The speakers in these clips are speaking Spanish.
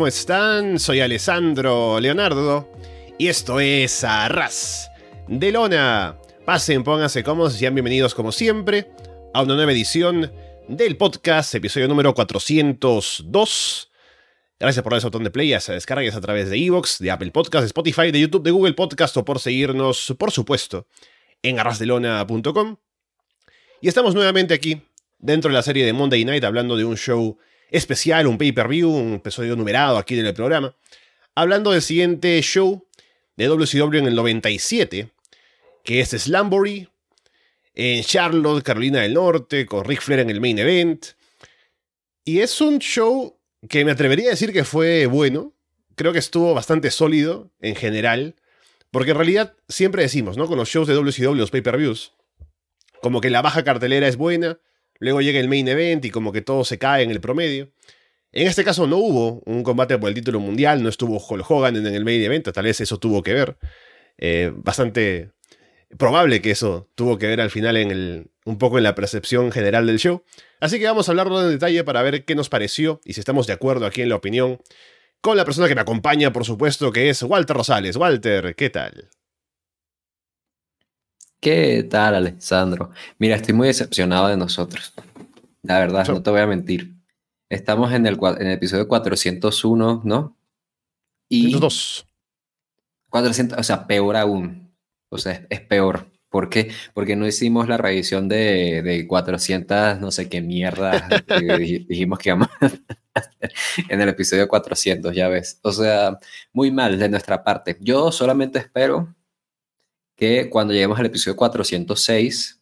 ¿cómo están? Soy Alessandro Leonardo y esto es Arras de Lona. Pasen, pónganse cómodos y sean bienvenidos como siempre a una nueva edición del podcast, episodio número 402. Gracias por darle botón de play, a descargas a través de Evox, de Apple Podcast, de Spotify, de YouTube, de Google Podcast o por seguirnos, por supuesto, en arrasdelona.com. Y estamos nuevamente aquí, dentro de la serie de Monday Night, hablando de un show especial, un pay-per-view, un episodio numerado aquí en el programa, hablando del siguiente show de WCW en el 97, que es Slamboree, en Charlotte, Carolina del Norte, con Ric Flair en el main event. Y es un show que me atrevería a decir que fue bueno. Creo que estuvo bastante sólido en general. Porque en realidad siempre decimos, ¿no? Con los shows de WCW, los pay-per-views, como que la baja cartelera es buena, luego llega el main event y como que todo se cae en el promedio. En este caso no hubo un combate por el título mundial, no estuvo Hulk Hogan en el main event, tal vez eso tuvo que ver. Eh, bastante probable que eso tuvo que ver al final en el, un poco en la percepción general del show. Así que vamos a hablarlo en detalle para ver qué nos pareció y si estamos de acuerdo aquí en la opinión con la persona que me acompaña, por supuesto, que es Walter Rosales. Walter, ¿qué tal? ¿Qué tal, Alessandro? Mira, estoy muy decepcionado de nosotros. La verdad, no te voy a mentir. Estamos en el, en el episodio 401, ¿no? Y 402. 400, o sea, peor aún. O sea, es, peor. ¿Por qué? Porque no hicimos la revisión de, de 400, no sé qué mierda dijimos que íbamos en el episodio 400, ya ves. O sea, muy mal de nuestra parte. Yo solamente espero que cuando lleguemos al episodio 406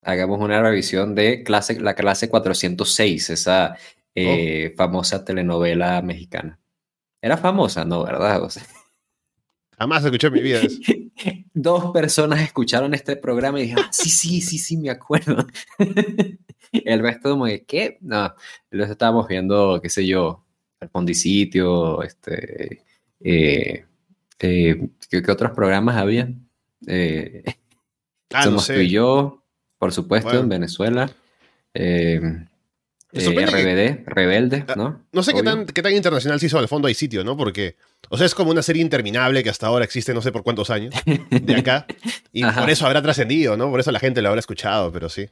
hagamos una revisión de clase, la clase 406, esa eh, famosa telenovela mexicana. Era famosa, ¿no? ¿Verdad? O Jamás escuché en mi vida eso. Dos personas escucharon este programa y dijeron, ah, sí, sí, sí, sí, me acuerdo. El resto como que, ¿qué? No, los estábamos viendo, qué sé yo, el Pondicitio, este, eh, eh, ¿qué, ¿qué, otros programas había? Eh, ah, somos tú y yo, por supuesto, en Venezuela. Eh, eh RBD, Rebelde, ah, ¿no? No sé qué tan, qué tan, internacional se hizo al fondo hay sitio, ¿no? Porque, o sea, es como una serie interminable que hasta ahora existe no sé por cuántos años de acá. Y por eso habrá trascendido, ¿no? Por eso la gente lo habrá escuchado, pero sí.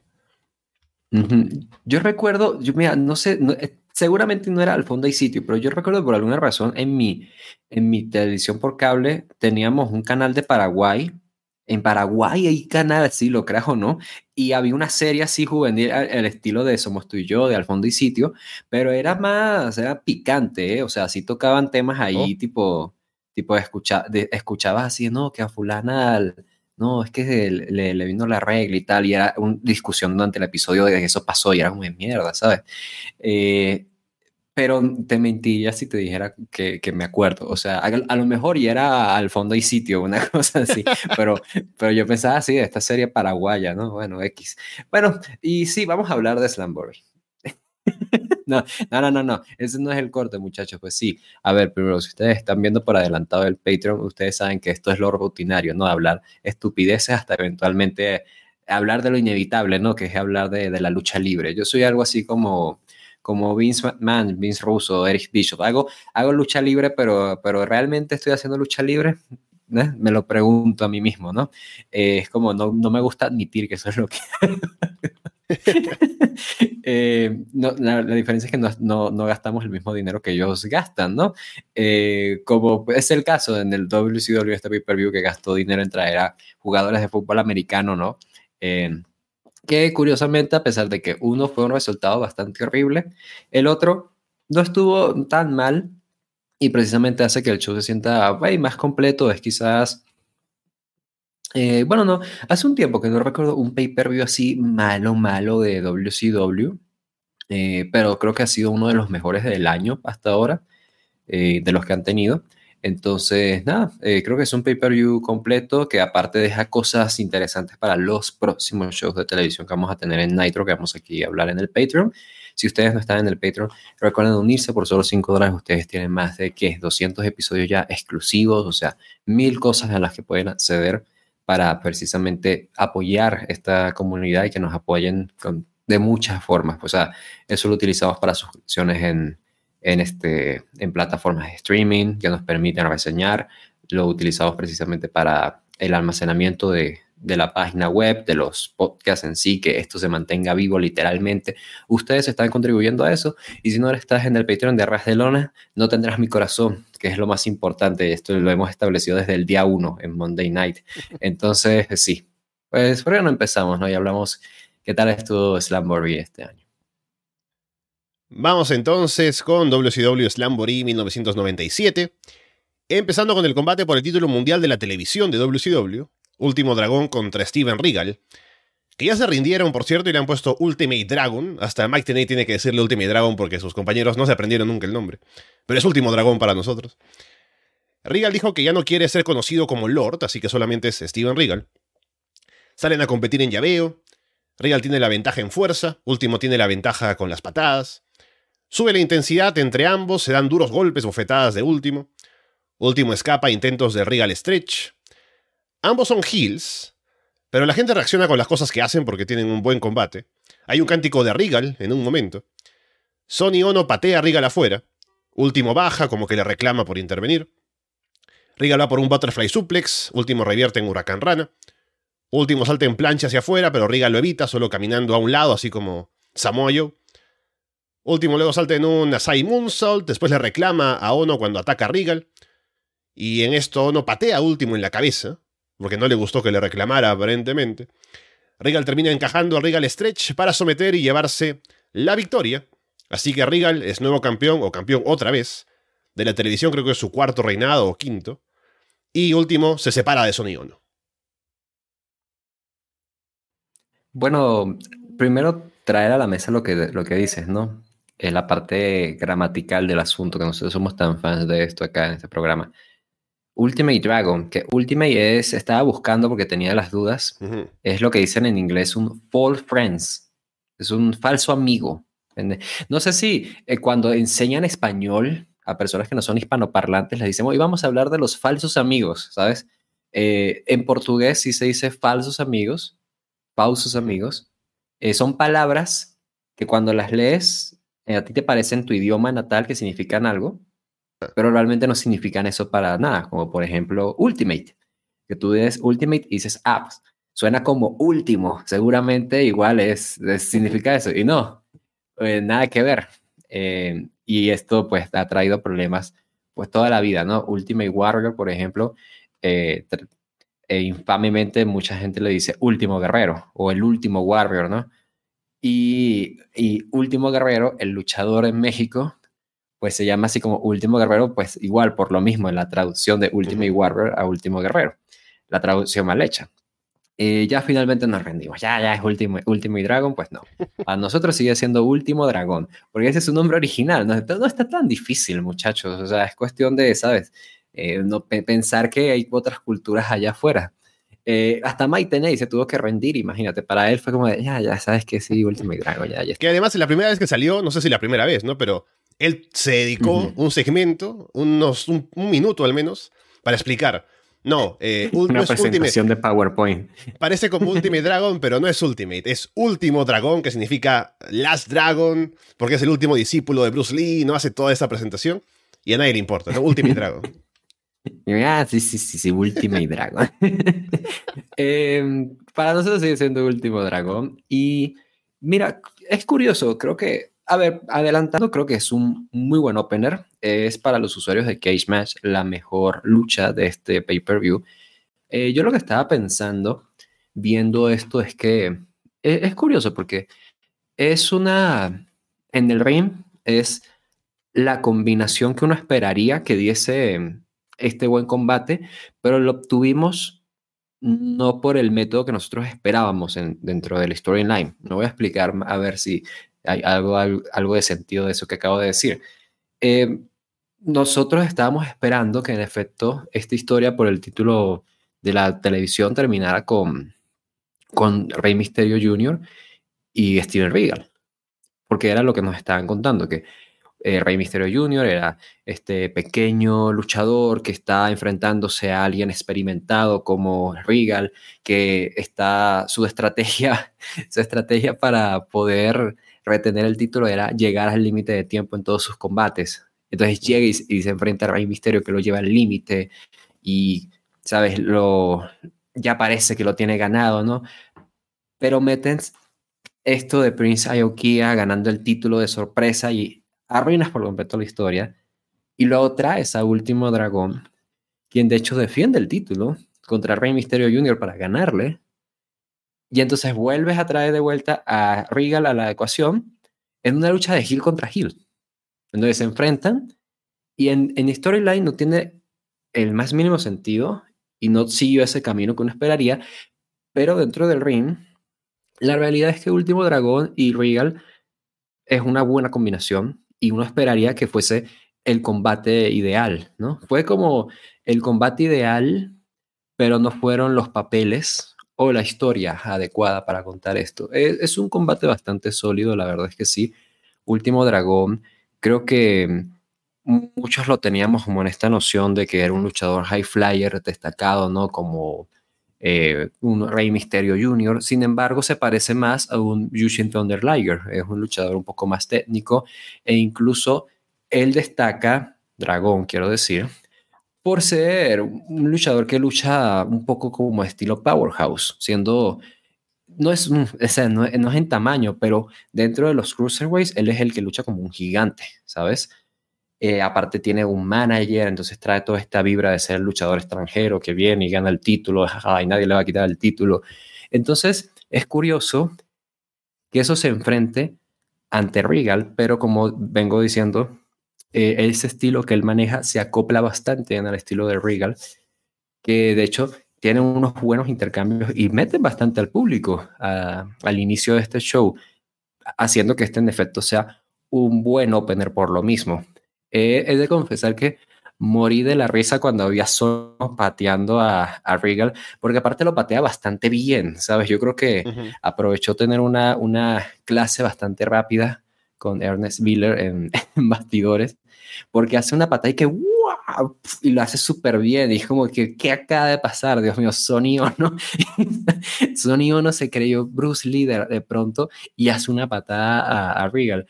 Yo recuerdo, yo mira, no sé, eh, seguramente no era al fondo hay sitio, pero yo recuerdo por alguna razón en mi, en mi televisión por cable teníamos un canal de Paraguay en Paraguay hay canales, sí, lo creas o no, y había una serie así juvenil, el estilo de Somos tú y yo, de Al fondo y sitio, pero era más, era picante, ¿eh? o sea, sí tocaban temas ahí, oh. tipo, tipo escucha, escuchabas así, no, que a fulana, no, es que le, le, vino la regla y tal, y era una discusión durante el episodio de que eso pasó y era como de mierda, ¿sabes? Eh, pero te mentiría si te dijera que, que me acuerdo. O sea, a, lo mejor y era al fondo y sitio, una cosa así. pero, pero yo pensaba así de esta serie paraguaya, ¿no? Bueno, X. Bueno, y sí, vamos a hablar de Slamboree. no, no, no, no, ese no es el corte, muchachos. Pues sí, a ver, primero, si ustedes están viendo por adelantado el Patreon, ustedes saben que esto es lo rutinario, ¿no? Hablar estupideces hasta eventualmente hablar de lo inevitable, ¿no? Que es hablar de la lucha libre. Yo soy algo así como como Vince McMahon, Vince Russo, Eric Bishop. Hago, hago lucha libre, pero, pero realmente estoy haciendo lucha libre. ¿Eh? Me lo pregunto a mí mismo, ¿no? Eh, es como, no, no, me gusta admitir que eso es lo que... eh, no, la, diferencia es que no, no, gastamos el mismo dinero que ellos gastan, ¿no? Eh, como es el caso en el WCW, este pay-per-view que gastó dinero en traer a jugadores de fútbol americano, ¿no? Que curiosamente, a pesar de que uno fue un resultado bastante horrible, el otro no estuvo tan mal y precisamente hace que el show se sienta más completo, es quizás... Eh, bueno, no, hace un tiempo que no recuerdo un pay-per-view así malo, malo de WCW, eh, pero creo que ha sido uno de los mejores del año hasta ahora, eh, de los que han tenido. Entonces, nada, eh, creo que es un pay-per-view completo que aparte deja cosas interesantes para los próximos shows de televisión que vamos a tener en Nitro, que vamos aquí a hablar en el Patreon. Si ustedes no están en el Patreon, recuerden unirse por solo 5 dólares. Ustedes tienen más de ¿qué? 200 episodios ya exclusivos, o sea, mil cosas a las que pueden acceder para precisamente apoyar esta comunidad y que nos apoyen de muchas formas. O sea, eso lo utilizamos para suscripciones en, en, este, en plataformas de streaming que nos permiten reseñar. Lo utilizamos precisamente para el almacenamiento de, de la página web, de los podcasts en sí, que esto se mantenga vivo literalmente. Ustedes están contribuyendo a eso y si no estás en el Patreon de Arras de Lona, no tendrás mi corazón, que es lo más importante. Esto lo hemos establecido desde el día uno en Monday Night. Entonces, sí, pues por qué no empezamos, ¿no? Y hablamos qué tal estuvo Slamboree este año. Vamos entonces con WCW Slamboree 1997, empezando con el combate por el título mundial de la televisión de WCW, Último Dragón contra Steven Regal. Que ya se rindieron, por cierto, y le han puesto Ultimate Dragon. Hasta Mike Tenay tiene que decirle Ultimate Dragon porque sus compañeros no se aprendieron nunca el nombre. Pero es Último Dragón para nosotros. Regal dijo que ya no quiere ser conocido como Lord, así que solamente es Steven Regal. Salen a competir en llaveo. Regal tiene la ventaja en fuerza, Último tiene la ventaja con las patadas. Sube la intensidad entre ambos, se dan duros golpes, bofetadas de Último. Último escapa intentos de Regal Stretch. Ambos son heels, pero la gente reacciona con las cosas que hacen porque tienen un buen combate. Hay un cántico de Regal en un momento. Sonny Ono patea a Regal afuera. Último baja, como que le reclama por intervenir. Regal va por un butterfly suplex. Último revierte en Huracán Rana. Último salta en plancha hacia afuera, pero Regal lo evita, solo caminando a un lado, así como Samoyo. Último luego salta en un Asai Moonsault. Después le reclama a Ono cuando ataca a Regal. Y en esto Ono patea a Último en la cabeza porque no le gustó que le reclamara aparentemente. Regal termina encajando a Regal Stretch para someter y llevarse la victoria. Así que Regal es nuevo campeón, o campeón otra vez, de la televisión, creo que es su cuarto reinado o quinto. Y último, se separa de Sony Ono. Bueno, primero traer a la mesa lo que, lo que dices, ¿no? Es la parte gramatical del asunto, que nosotros somos tan fans de esto acá en este programa. Ultimate Dragon, que Ultimate es, estaba buscando porque tenía las dudas, es lo que dicen en inglés un false friends, es un falso amigo. No sé si eh, cuando enseñan español a personas que no son hispanoparlantes les dicen, hoy vamos a hablar de los falsos amigos, ¿sabes? Eh, en portugués sí se dice falsos amigos, falsos amigos, eh, son palabras que cuando las lees a ti te parecen tu idioma natal que significan algo, pero realmente no significan eso para nada, como por ejemplo Ultimate, que tú dices Ultimate y dices apps, suena como último, seguramente igual es, significa eso, y no, eh, nada que ver. Eh, y esto pues ha traído problemas pues toda la vida, ¿no? Ultimate Warrior, por ejemplo, eh, e infamemente mucha gente le dice último guerrero o el último warrior, ¿no? Y, y último guerrero, el luchador en México, pues se llama así como Último Guerrero, pues igual por lo mismo en la traducción de Ultimate Warrior a Último Guerrero, la traducción mal hecha. Y ya finalmente nos rendimos, ya, ya es Último, Último y Dragon, pues no. A nosotros sigue siendo Último Dragón, porque ese es su nombre original, no, no está tan difícil, muchachos, o sea, es cuestión de, ¿sabes? Eh, no, pensar que hay otras culturas allá afuera. Eh, hasta Mike Tenay se tuvo que rendir, imagínate. Para él fue como de, ya, ya sabes que sí, Ultimate Dragon, ya, ya. Que además, la primera vez que salió, no sé si la primera vez, ¿no? Pero él se dedicó un segmento, unos, un, minuto al menos, para explicar. No, eh, una presentación de PowerPoint. Parece como Ultimate Dragon, pero no es Ultimate, es Último Dragón, que significa Last Dragon, porque es el último discípulo de Bruce Lee, no hace toda esa presentación y a nadie le importa, ¿no? Ultimate Dragon. Ah, sí, sí, sí, sí, Ultimate Dragon. Em, para nosotros sigue siendo Último Dragón. Y mira, es curioso, creo que a ver, adelantando, creo que es un muy buen opener. Es para los usuarios de Cage Match la mejor lucha de este pay-per-view. Eh, yo lo que estaba pensando viendo esto es que e, es, curioso porque es una. En el ring es la combinación que uno esperaría que diese este buen combate, pero lo obtuvimos no por el método que nosotros esperábamos dentro del storyline. No voy a explicar a ver si hay algo, algo, de sentido de eso que acabo de decir. Eh, nosotros estábamos esperando que en efecto esta historia por el título de la televisión terminara con, con Rey Mysterio Jr. y Steven Regal, porque era lo que nos estaban contando, que eh, Rey Mysterio Jr. era este pequeño luchador que está enfrentándose a alguien experimentado como Regal, que está su estrategia, su estrategia para poder retener el título era llegar al límite de tiempo en todos sus combates. Entonces llega y, se enfrenta a Rey Misterio que lo lleva al límite y, ¿sabes? Lo, ya parece que lo tiene ganado, ¿no? Pero meten esto de Prince Aokia ganando el título de sorpresa y arruinas por completo la historia. Y luego traes a Último Dragón, quien de hecho defiende el título contra Rey Misterio Jr. para ganarle. Y entonces vuelves a traer de vuelta a Regal a la ecuación en una lucha de Hill contra Hill. Entonces se enfrentan y en, en Storyline no tiene el más mínimo sentido y no siguió ese camino que uno esperaría, pero dentro del ring, la realidad es que Último Dragón y Regal es una buena combinación y uno esperaría que fuese el combate ideal, ¿no? Fue como el combate ideal, pero no fueron los papeles o la historia adecuada para contar esto. Es, un combate bastante sólido, la verdad es que sí. Último Dragón, creo que muchos lo teníamos como en esta noción de que era un luchador high flyer destacado, ¿no? Como eh, un Rey Misterio Jr. Sin embargo, se parece más a un Yushin Thunder Liger. Es un luchador un poco más técnico e incluso él destaca, Dragón quiero decir, por ser un luchador que lucha un poco como estilo Powerhouse, siendo, no es, no, es en tamaño, pero dentro de los Cruiserweights, él es el que lucha como un gigante, ¿sabes? Eh, aparte tiene un manager, entonces trae toda esta vibra de ser luchador extranjero que viene y gana el título, y nadie le va a quitar el título. Entonces es curioso que eso se enfrente ante Regal, pero como vengo diciendo, eh, ese estilo que él maneja se acopla bastante en el estilo de Regal, que de hecho tiene unos buenos intercambios y meten bastante al público al inicio de este show, haciendo que este en efecto sea un buen opener por lo mismo. Eh, he de confesar que morí de la risa cuando había solo pateando a, a, Regal, porque aparte lo patea bastante bien, ¿sabes? Yo creo que aprovechó tener una, una clase bastante rápida con Ernest Miller en, bastidores, porque hace una patada y que ¡wow! y lo hace súper bien. Y es como que, ¿qué acaba de pasar? Dios mío, Sony Ono. Sony Ono se creyó Bruce Lee de, pronto y hace una patada a, Regal.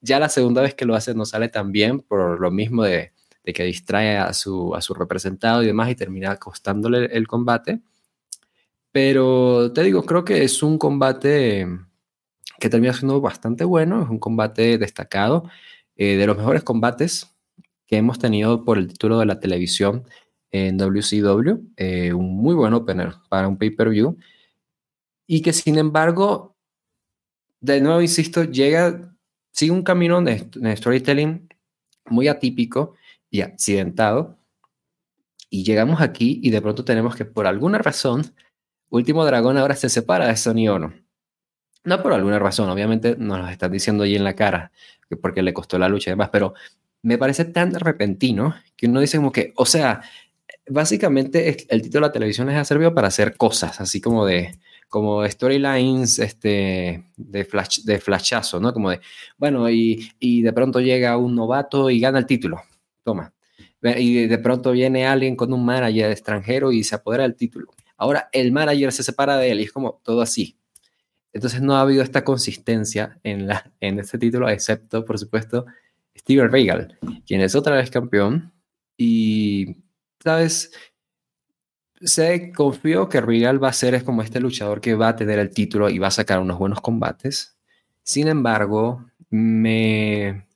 Ya la segunda vez que lo hace no sale tan bien por lo mismo de, que distrae a su, a su representado y demás y termina costándole el combate. Pero te digo, creo que es un combate que termina siendo bastante bueno, es un combate destacado, eh, de los mejores combates que hemos tenido por el título de la televisión en WCW, eh, un muy buen opener para un pay-per-view, y que sin embargo, de nuevo insisto, llega, sigue un camino de, storytelling muy atípico y accidentado, y llegamos aquí y de pronto tenemos que por alguna razón, Último Dragón ahora se separa de Sony Ono. No por alguna razón, obviamente nos lo están diciendo ahí en la cara, porque le costó la lucha y demás, pero me parece tan repentino que uno dice como que, o sea, básicamente el título de la televisión les ha servido para hacer cosas, así como de como storylines este, de, flash, de flashazo, ¿no? Como de, bueno, y, y de pronto llega un novato y gana el título, toma. Y de pronto viene alguien con un manager extranjero y se apodera del título. Ahora el manager se separa de él y es como todo así. Entonces no ha habido esta consistencia en, la, en este título, excepto, por supuesto, Steven Regal, quien es otra vez campeón. Y, ¿sabes? Se confió que Regal va a ser como este luchador que va a tener el título y va a sacar unos buenos combates. Sin embargo, me,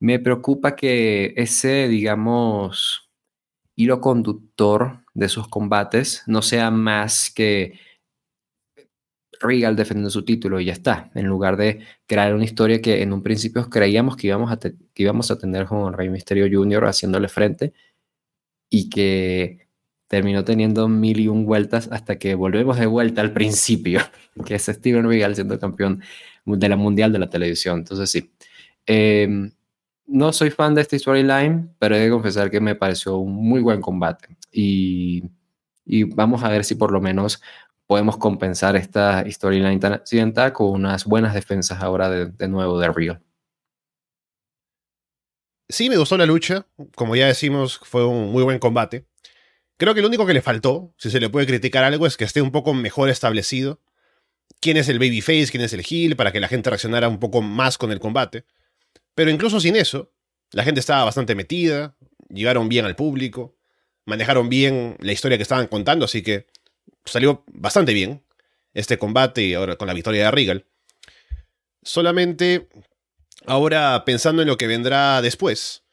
me preocupa que ese, digamos, hilo conductor de sus combates no sea más que Regal defendiendo su título y ya está, en lugar de crear una historia que en un principio creíamos que íbamos a, que íbamos a tener con Rey Misterio Jr. haciéndole frente y que terminó teniendo mil y un vueltas hasta que volvemos de vuelta al principio, que es Steven Regal siendo campeón de la mundial de la televisión. Entonces sí, em, no soy fan de esta storyline, pero he de confesar que me pareció un muy buen combate y, vamos a ver si por lo menos podemos compensar esta storyline tan accidental con unas buenas defensas ahora de, nuevo de Real. Sí, me gustó la lucha. Como ya decimos, fue un muy buen combate. Creo que lo único que le faltó, si se le puede criticar algo, es que esté un poco mejor establecido. quién es el babyface, quién es el heel, para que la gente reaccionara un poco más con el combate. Pero incluso sin eso, la gente estaba bastante metida, llegaron bien al público, manejaron bien la historia que estaban contando, así que salió bastante bien este combate y ahora con la victoria de Regal. Solamente ahora pensando en lo que vendrá después,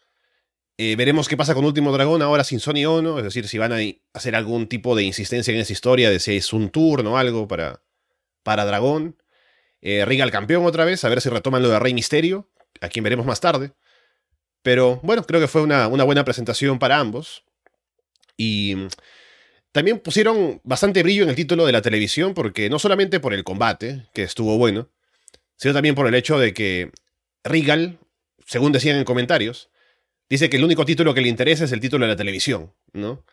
eh, veremos qué pasa con Último Dragón ahora sin Sony Ono, es decir, si van a hacer algún tipo de insistencia en esa historia de si es un turno o algo para, para Dragón. Eh, Regal campeón otra vez, a ver si retoman lo de Rey Misterio, a quien veremos más tarde. Pero bueno, creo que fue una, una buena presentación para ambos. Y también pusieron bastante brillo en el título de la televisión, porque no solamente por el combate, que estuvo bueno, sino también por el hecho de que Regal, según decían en comentarios, dice que el único título que le interesa es el título de la televisión, ¿no?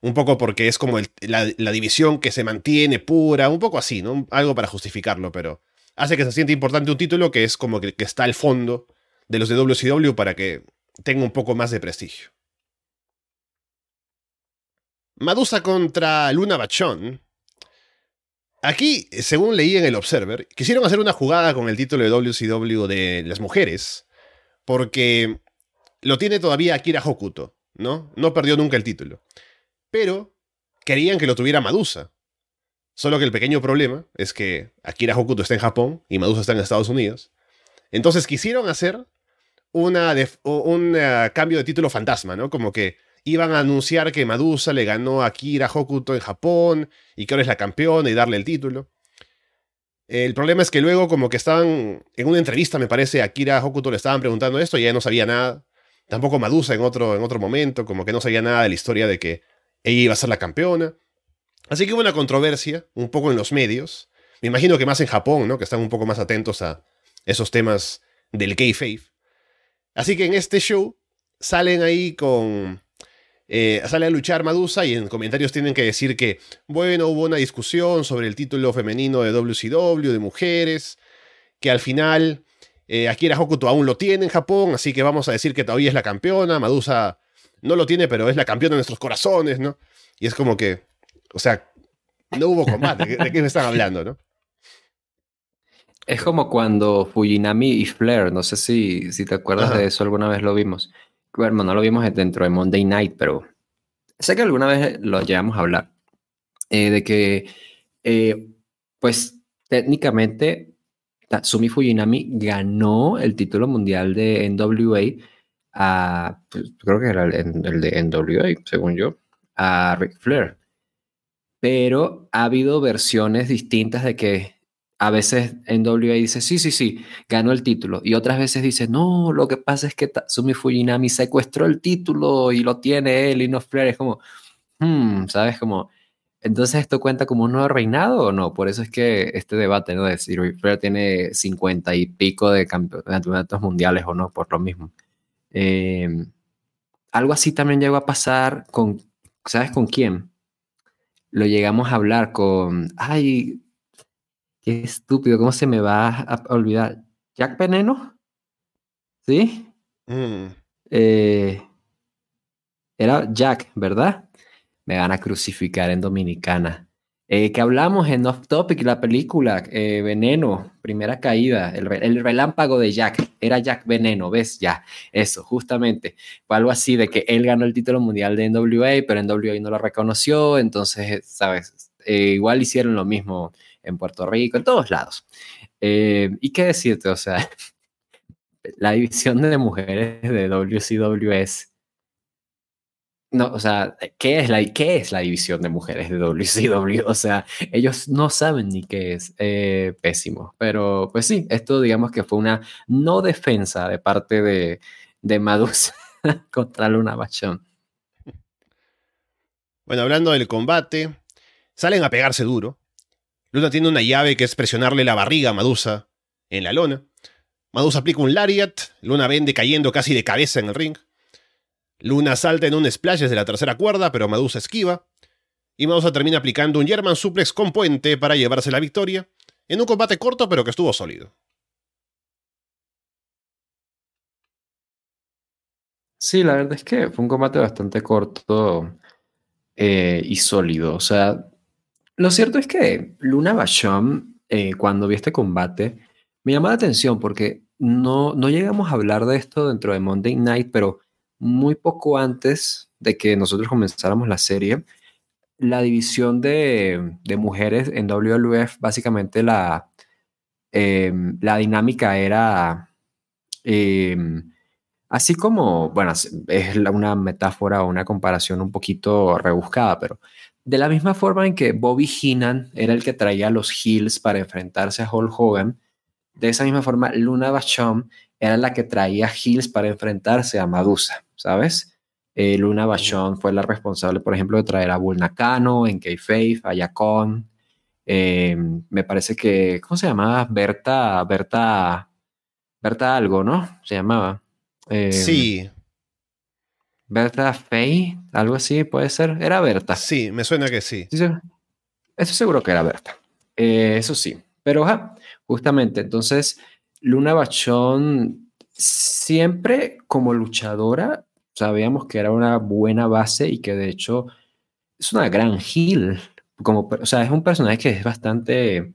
Un poco porque es como la, división que se mantiene pura, un poco así, ¿no? Algo para justificarlo, pero hace que se siente importante un título que es como que, que está al fondo de los de WCW para que tenga un poco más de prestigio. Madusa contra Luna Bachón. Aquí, según leí en el Observer, quisieron hacer una jugada con el título de WCW de las mujeres, porque lo tiene todavía Akira Hokuto, ¿no? No perdió nunca el título. Pero querían que lo tuviera Madusa. Solo que el pequeño problema es que Akira Hokuto está en Japón y Madusa está en Estados Unidos. Entonces quisieron hacer una un eh, cambio de título fantasma, ¿no? Como que iban a anunciar que Madusa le ganó a Akira Hokuto en Japón y que ahora es la campeona y darle el título. El problema es que luego como que estaban en una entrevista, me parece, Akira Hokuto le estaban preguntando esto y ella no sabía nada. Tampoco Madusa en otro, en otro momento, como que no sabía nada de la historia de que ella iba a ser la campeona. Así que hubo una controversia, un poco en los medios. Me imagino que más en Japón, ¿no? Que están un poco más atentos a esos temas del kayfabe. Así que en este show salen ahí con eh, sale a luchar Madusa y en comentarios tienen que decir que, bueno, hubo una discusión sobre el título femenino de WCW, de mujeres, que al final eh, Akira Hokuto aún lo tiene en Japón, así que vamos a decir que todavía es la campeona, Madusa no lo tiene, pero es la campeona de nuestros corazones, ¿no? Y es como que, o sea, no hubo combate, ¿de qué me están hablando, no? Es como cuando Fujinami y Flair, no sé si, si te acuerdas de eso, alguna vez lo vimos bueno, no lo vimos dentro de Monday Night, pero sé que alguna vez lo llevamos a hablar, eh, de que, eh, pues técnicamente, Tatsumi Fujinami ganó el título mundial de NWA a, pues, creo que era el, de NWA, según yo, a Ric Flair. Pero ha habido versiones distintas de que a veces en WA dice, sí, sí, sí, ganó el título. Y otras veces dice, no, lo que pasa es que Tatsumi Fujinami secuestró el título y lo tiene él y no Flair. Es como, hmm, ¿sabes? Como, entonces esto cuenta como un nuevo reinado o no? Por eso es que este debate, ¿no? De si Flair tiene cincuenta y pico de campeonatos mundiales o no, por lo mismo. Em, algo así también llegó a pasar con, ¿sabes con quién? Lo llegamos a hablar con, ay, Qué estúpido, ¿cómo se me va a olvidar? ¿Jack Veneno? ¿Sí? Mm. Eh, era Jack, ¿verdad? Me van a crucificar en Dominicana. Eh, que hablamos en Off Topic, la película eh, Veneno, primera caída, el, relámpago de Jack, era Jack Veneno, ¿ves? Ya, eso, justamente. Fue algo así de que él ganó el título mundial de NWA, pero NWA no lo reconoció, entonces, ¿sabes? igual hicieron lo mismo en Puerto Rico, en todos lados. Eh, ¿Y qué decirte? O sea, la división de mujeres de WCW es... No, o sea, ¿qué es, la, ¿qué es la división de mujeres de WCW? O sea, ellos no saben ni qué es. Eh, pésimo. Pero pues sí, esto digamos que fue una no defensa de parte de, de Madusa contra Luna Bachón. Bueno, hablando del combate, salen a pegarse duro. Luna tiene una llave que es presionarle la barriga a Madusa en la lona. Madusa aplica un lariat, Luna vende cayendo casi de cabeza en el ring. Luna salta en un splash desde la tercera cuerda, pero Madusa esquiva. Y Madusa termina aplicando un German suplex con puente para llevarse la victoria, en un combate corto pero que estuvo sólido. Sí, la verdad es que fue un combate bastante corto eh, y sólido. O sea, lo cierto es que Luna Basham eh, cuando vi este combate, me llamó la atención porque no, no llegamos a hablar de esto dentro de Monday Night, pero muy poco antes de que nosotros comenzáramos la serie, la división de, mujeres en WWF, básicamente la, em, la dinámica era em, así como, bueno, es una metáfora o una comparación un poquito rebuscada, pero de la misma forma en que Bobby Heenan era el que traía los heels para enfrentarse a Hulk Hogan, de esa misma forma Luna Vachon era la que traía heels para enfrentarse a Madusa, ¿sabes? Eh, Luna Vachon fue la responsable, por ejemplo, de traer a Bull Nakano en K-Faith, a. Eh, me parece que, ¿cómo se llamaba? Berta, Berta, Berta algo, ¿no? Se llamaba. Eh, sí. Berta Fay, algo así, puede ser. Era Berta. Sí, me suena que sí. Estoy seguro que era Berta. eso sí. Pero justamente, entonces, Luna Bachón siempre como luchadora sabíamos que era una buena base y que de hecho es una gran heel. Como, o sea, es un personaje que es bastante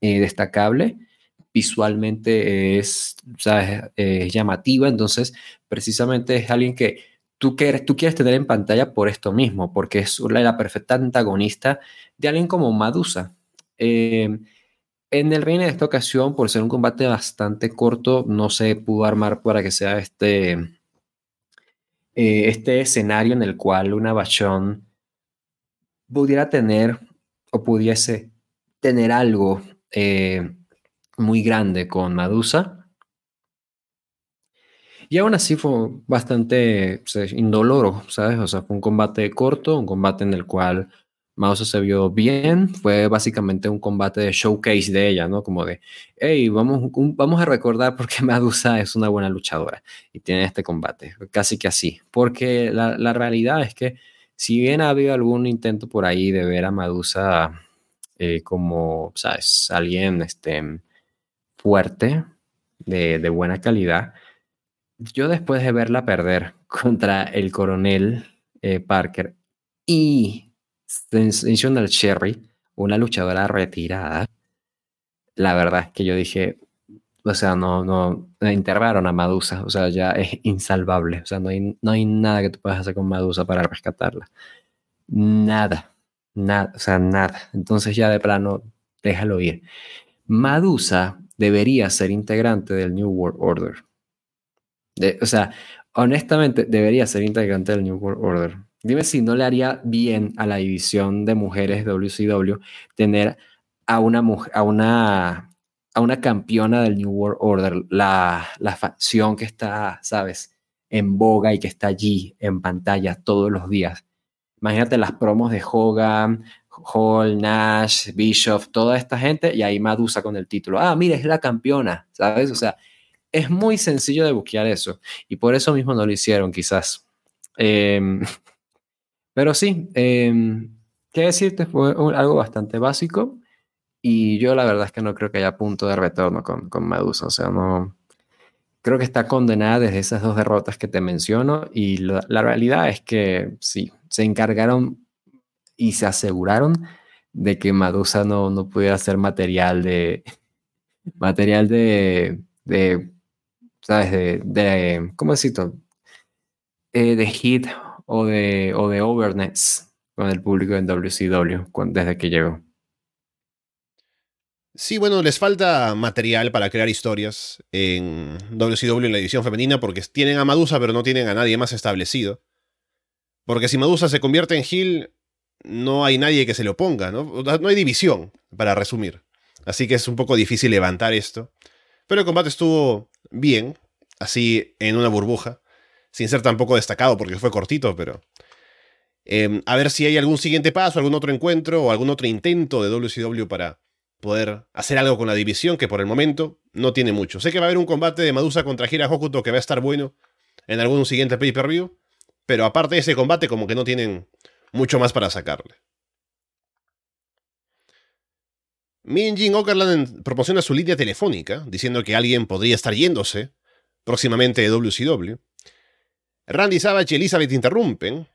eh, destacable. Visualmente es, llamativa, entonces precisamente es alguien que tú quieres, tú quieres tener en pantalla por esto mismo, porque es la, perfecta antagonista de alguien como Madusa. Eh, en el reino de esta ocasión, por ser un combate bastante corto, no se pudo armar para que sea este, eh, este escenario en el cual una Bachón pudiera tener o pudiese tener algo eh, muy grande con Madusa. Y aún así fue bastante indoloro, ¿sabes? O sea, fue un combate corto, un combate en el cual Madusa se vio bien, fue básicamente un combate de showcase de ella, ¿no? Como de, hey, vamos, vamos a recordar por qué Madusa es una buena luchadora y tiene este combate, casi que así, porque la, la realidad es que si bien ha habido algún intento por ahí de ver a Madusa eh, como, ¿sabes? Alguien este, fuerte, de, de buena calidad, yo después de verla perder contra el coronel eh, Parker y Sensational Cherry, una luchadora retirada, la verdad es que yo dije, o sea, no, no, enterraron a Madusa, o sea, ya es insalvable, o sea, no hay, no hay nada que tú puedas hacer con Madusa para rescatarla. Nada, nada, o sea, nada. Entonces ya de plano, déjalo ir. Madusa debería ser integrante del New World Order. o sea, honestamente, debería ser integrante del New World Order. Dime si no le haría bien a la división de mujeres WCW tener a una, a una, a una campeona del New World Order, la, la facción que está, sabes, en boga y que está allí en pantalla todos los días. Imagínate las promos de Hogan, Hall, Nash, Bishop, toda esta gente, y ahí Madusa con el título. Ah, mira, es la campeona, ¿sabes? O sea, es muy sencillo de buquear eso. Y por eso mismo no lo hicieron, quizás. Eh, pero sí, eh, qué decirte, fue algo bastante básico y yo la verdad es que no creo que haya punto de retorno con, con Medusa, o sea, no, creo que está condenada desde esas dos derrotas que te menciono y la, realidad es que sí, se encargaron y se aseguraron de que Medusa no, no pudiera ser material de, material de, de ¿sabes? De, de ¿cómo decirlo? Eh, de hit o de, o de overnets con el público en WCW desde que llegó. Sí, bueno, les falta material para crear historias en WCW en la edición femenina porque tienen a Madusa pero no tienen a nadie más establecido. Porque si Madusa se convierte en Hill, no hay nadie que se lo ponga, ¿no? No hay división, para resumir. Así que es un poco difícil levantar esto. Pero el combate estuvo bien, así en una burbuja sin ser tampoco destacado porque fue cortito, pero... Em, a ver si hay algún siguiente paso, algún otro encuentro o algún otro intento de WCW para poder hacer algo con la división, que por el momento no tiene mucho. Sé que va a haber un combate de Madusa contra Hira Hokuto que va a estar bueno en algún siguiente pay-per-view, pero aparte de ese combate como que no tienen mucho más para sacarle. Min Jin Okerland promociona su línea telefónica, diciendo que alguien podría estar yéndose próximamente de WCW. Randy Savage y Elizabeth interrumpen.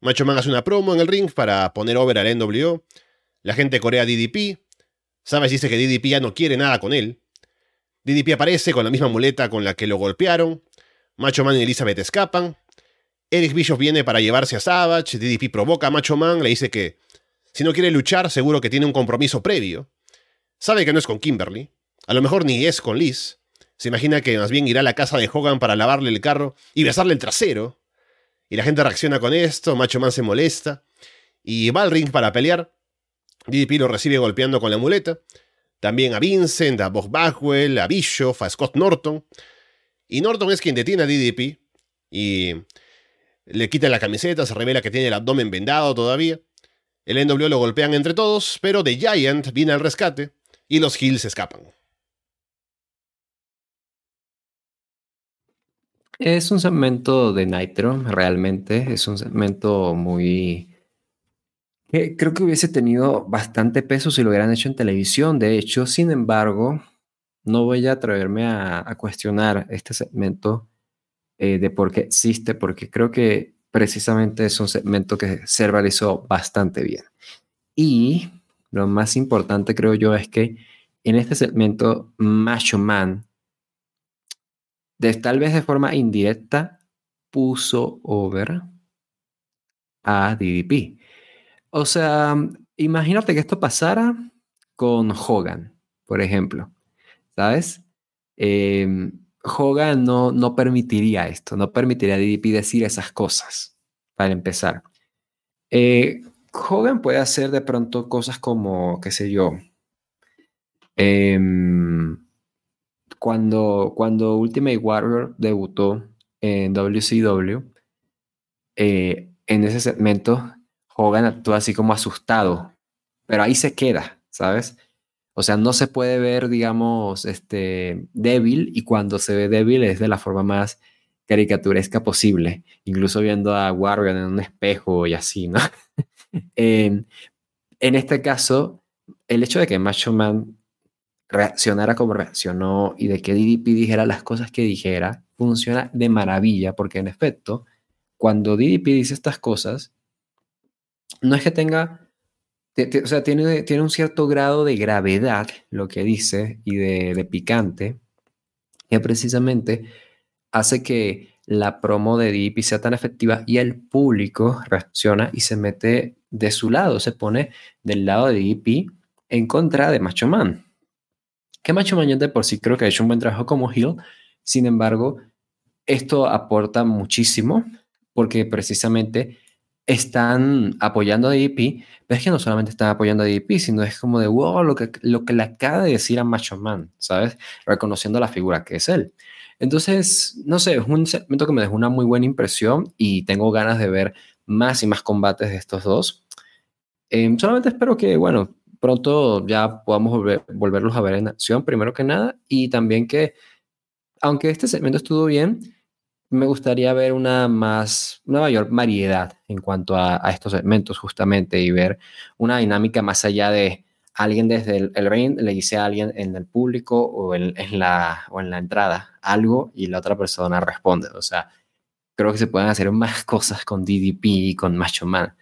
Macho Man hace una promo en el ring para poner over al NWO. La gente corea DDP. Savage dice que DDP ya no quiere nada con él. DDP aparece con la misma muleta con la que lo golpearon. Macho Man y Elizabeth escapan. Eric Bishop viene para llevarse a Savage. DDP provoca a Macho Man, le dice que si no quiere luchar, seguro que tiene un compromiso previo. Sabe que no es con Kimberly. A lo mejor ni es con Liz. Se imagina que más bien irá a la casa de Hogan para lavarle el carro y besarle el trasero. Y la gente reacciona con esto, Macho Man se molesta. Y va al ring para pelear. DDP lo recibe golpeando con la muleta. También a Vincent, a Bob Bagwell, a Bischoff, a Scott Norton. Y Norton es quien detiene a DDP. Y le quita la camiseta, se revela que tiene el abdomen vendado todavía. El NWO lo golpean entre todos, pero The Giant viene al rescate y los Hills escapan. Es un segmento de Nitro, realmente. Es un segmento muy. creo que hubiese tenido bastante peso si lo hubieran hecho en televisión. De hecho, sin embargo, no voy a atreverme a, cuestionar este segmento eh, de por qué existe, porque creo que precisamente es un segmento que se realizó bastante bien. Y lo más importante, creo yo, es que en este segmento, Macho Man de, tal vez de forma indirecta, puso over a DDP. O sea, imagínate que esto pasara con Hogan, por ejemplo. ¿Sabes? Em, Hogan no, no permitiría esto, no permitiría a DDP decir esas cosas, para empezar. Eh, Hogan puede hacer de pronto cosas como, qué sé yo, eh, cuando, cuando Ultimate Warrior debutó en WCW, eh, en ese segmento, Hogan actúa así como asustado, pero ahí se queda, ¿sabes? O sea, no se puede ver, digamos, este, débil y cuando se ve débil es de la forma más caricaturesca posible, incluso viendo a Warrior en un espejo y así, ¿no? en este caso, el hecho de que Macho Man reaccionara como reaccionó y de que DDP dijera las cosas que dijera, funciona de maravilla, porque en efecto, cuando DDP dice estas cosas, no es que tenga, o sea, tiene, tiene un cierto grado de gravedad lo que dice y de, de picante, que precisamente hace que la promo de DDP sea tan efectiva y el público reacciona y se mete de su lado, se pone del lado de DDP en contra de Macho Man que Macho Man de por sí creo que ha hecho un buen trabajo como Hill. Sin embargo, esto aporta muchísimo porque precisamente están apoyando a DDP, pero es que no solamente están apoyando a DDP, sino es como de wow, lo que, lo que le acaba de decir a Macho Man, ¿sabes? Reconociendo la figura que es él. Entonces, no sé, es un segmento que me dejó una muy buena impresión y tengo ganas de ver más y más combates de estos dos. Em, solamente espero que, bueno, pronto ya podamos volverlos a ver en acción, primero que nada, y también que, aunque este segmento estuvo bien, me gustaría ver una más, una mayor variedad en cuanto a, estos segmentos justamente y ver una dinámica más allá de alguien desde el, ring le dice a alguien en el público o en, la, o en la entrada algo y la otra persona responde. O sea, creo que se pueden hacer más cosas con DDP y con Macho Man.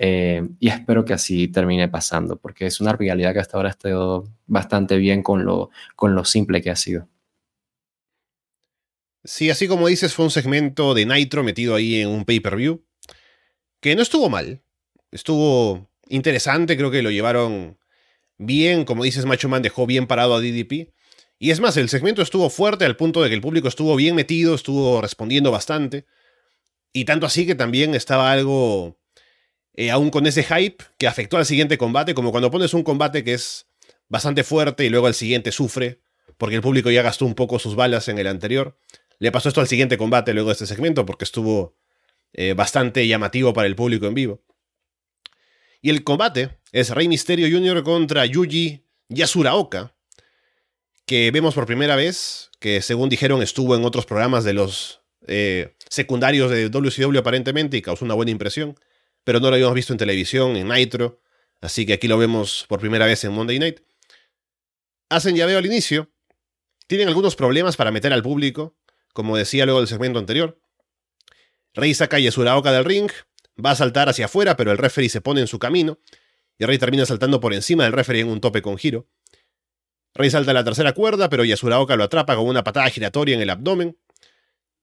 Eh, y espero que así termine pasando, porque es una realidad que hasta ahora ha estado bastante bien con lo, con lo simple que ha sido. Sí, así como dices, fue un segmento de Nitro metido ahí en un pay-per-view, que no estuvo mal, estuvo interesante, creo que lo llevaron bien, como dices, Macho Man dejó bien parado a DDP. Y es más, el segmento estuvo fuerte al punto de que el público estuvo bien metido, estuvo respondiendo bastante. Y tanto así que también estaba algo eh, aún con ese hype que afectó al siguiente combate, como cuando pones un combate que es bastante fuerte y luego el siguiente sufre, porque el público ya gastó un poco sus balas en el anterior. Le pasó esto al siguiente combate luego de este segmento, porque estuvo eh, bastante llamativo para el público en vivo. Y el combate es Rey Misterio Jr. contra Yuji Yasuraoka, que vemos por primera vez, que según dijeron estuvo en otros programas de los eh, secundarios de WCW aparentemente y causó una buena impresión pero no lo habíamos visto en televisión, en Nitro, así que aquí lo vemos por primera vez en Monday Night. Hacen llaveo al inicio, tienen algunos problemas para meter al público, como decía luego del segmento anterior. Rey saca a Yesuraoka del ring, va a saltar hacia afuera, pero el referee se pone en su camino, y Rey termina saltando por encima del referee en un tope con giro. Rey salta a la tercera cuerda, pero Yasuraoka lo atrapa con una patada giratoria en el abdomen.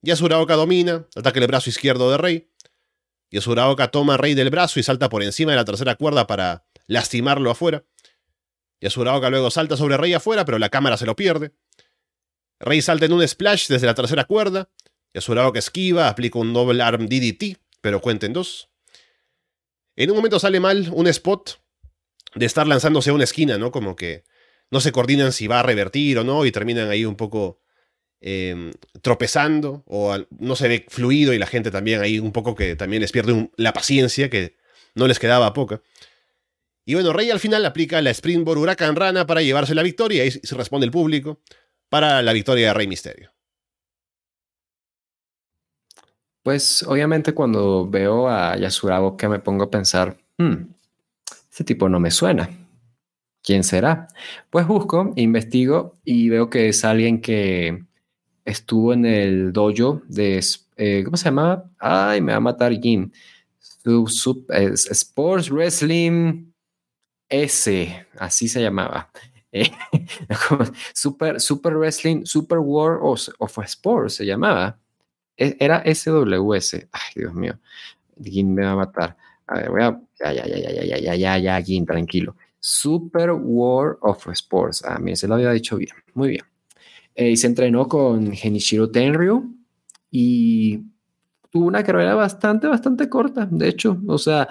Yasuraoka domina, ataca el brazo izquierdo de Rey. Yasuraoka toma a Rey del brazo y salta por encima de la tercera cuerda para lastimarlo afuera. Yasuraoka luego salta sobre Rey afuera, pero la cámara se lo pierde. Rey salta en un splash desde la tercera cuerda. Yasuraoka esquiva, aplica un doble arm DDT, pero cuenta en dos. En un momento sale mal un spot de estar lanzándose a una esquina, ¿no? Como que no se coordinan si va a revertir o no y terminan ahí un poco em, tropezando o no se ve fluido y la gente también ahí un poco que también les pierde la paciencia que no les quedaba poca. Y bueno, Rey al final aplica la Springboard Huracán Rana para llevarse la victoria y se responde el público para la victoria de Rey Misterio. Pues obviamente cuando veo a Yasurabo que me pongo a pensar, hmm, este tipo no me suena. ¿Quién será? Pues busco, investigo y veo que es alguien que estuvo en el dojo de, eh, ¿cómo se llamaba? Ay, me va a matar Jim. Sports Wrestling S, así se llamaba. Eh, super, super Wrestling, Super War of, of Sports se llamaba. E, era SWS. Ay, Dios mío. Jim me va a matar. A ver, voy a. Ya, ya, ya, ya, ya, ya, ya, ya, Jim, tranquilo. Super War of Sports. A mí se lo había dicho bien. Muy bien. Eh, y se entrenó con Genichiro Tenryu y tuvo una carrera bastante, bastante corta. De hecho, o sea,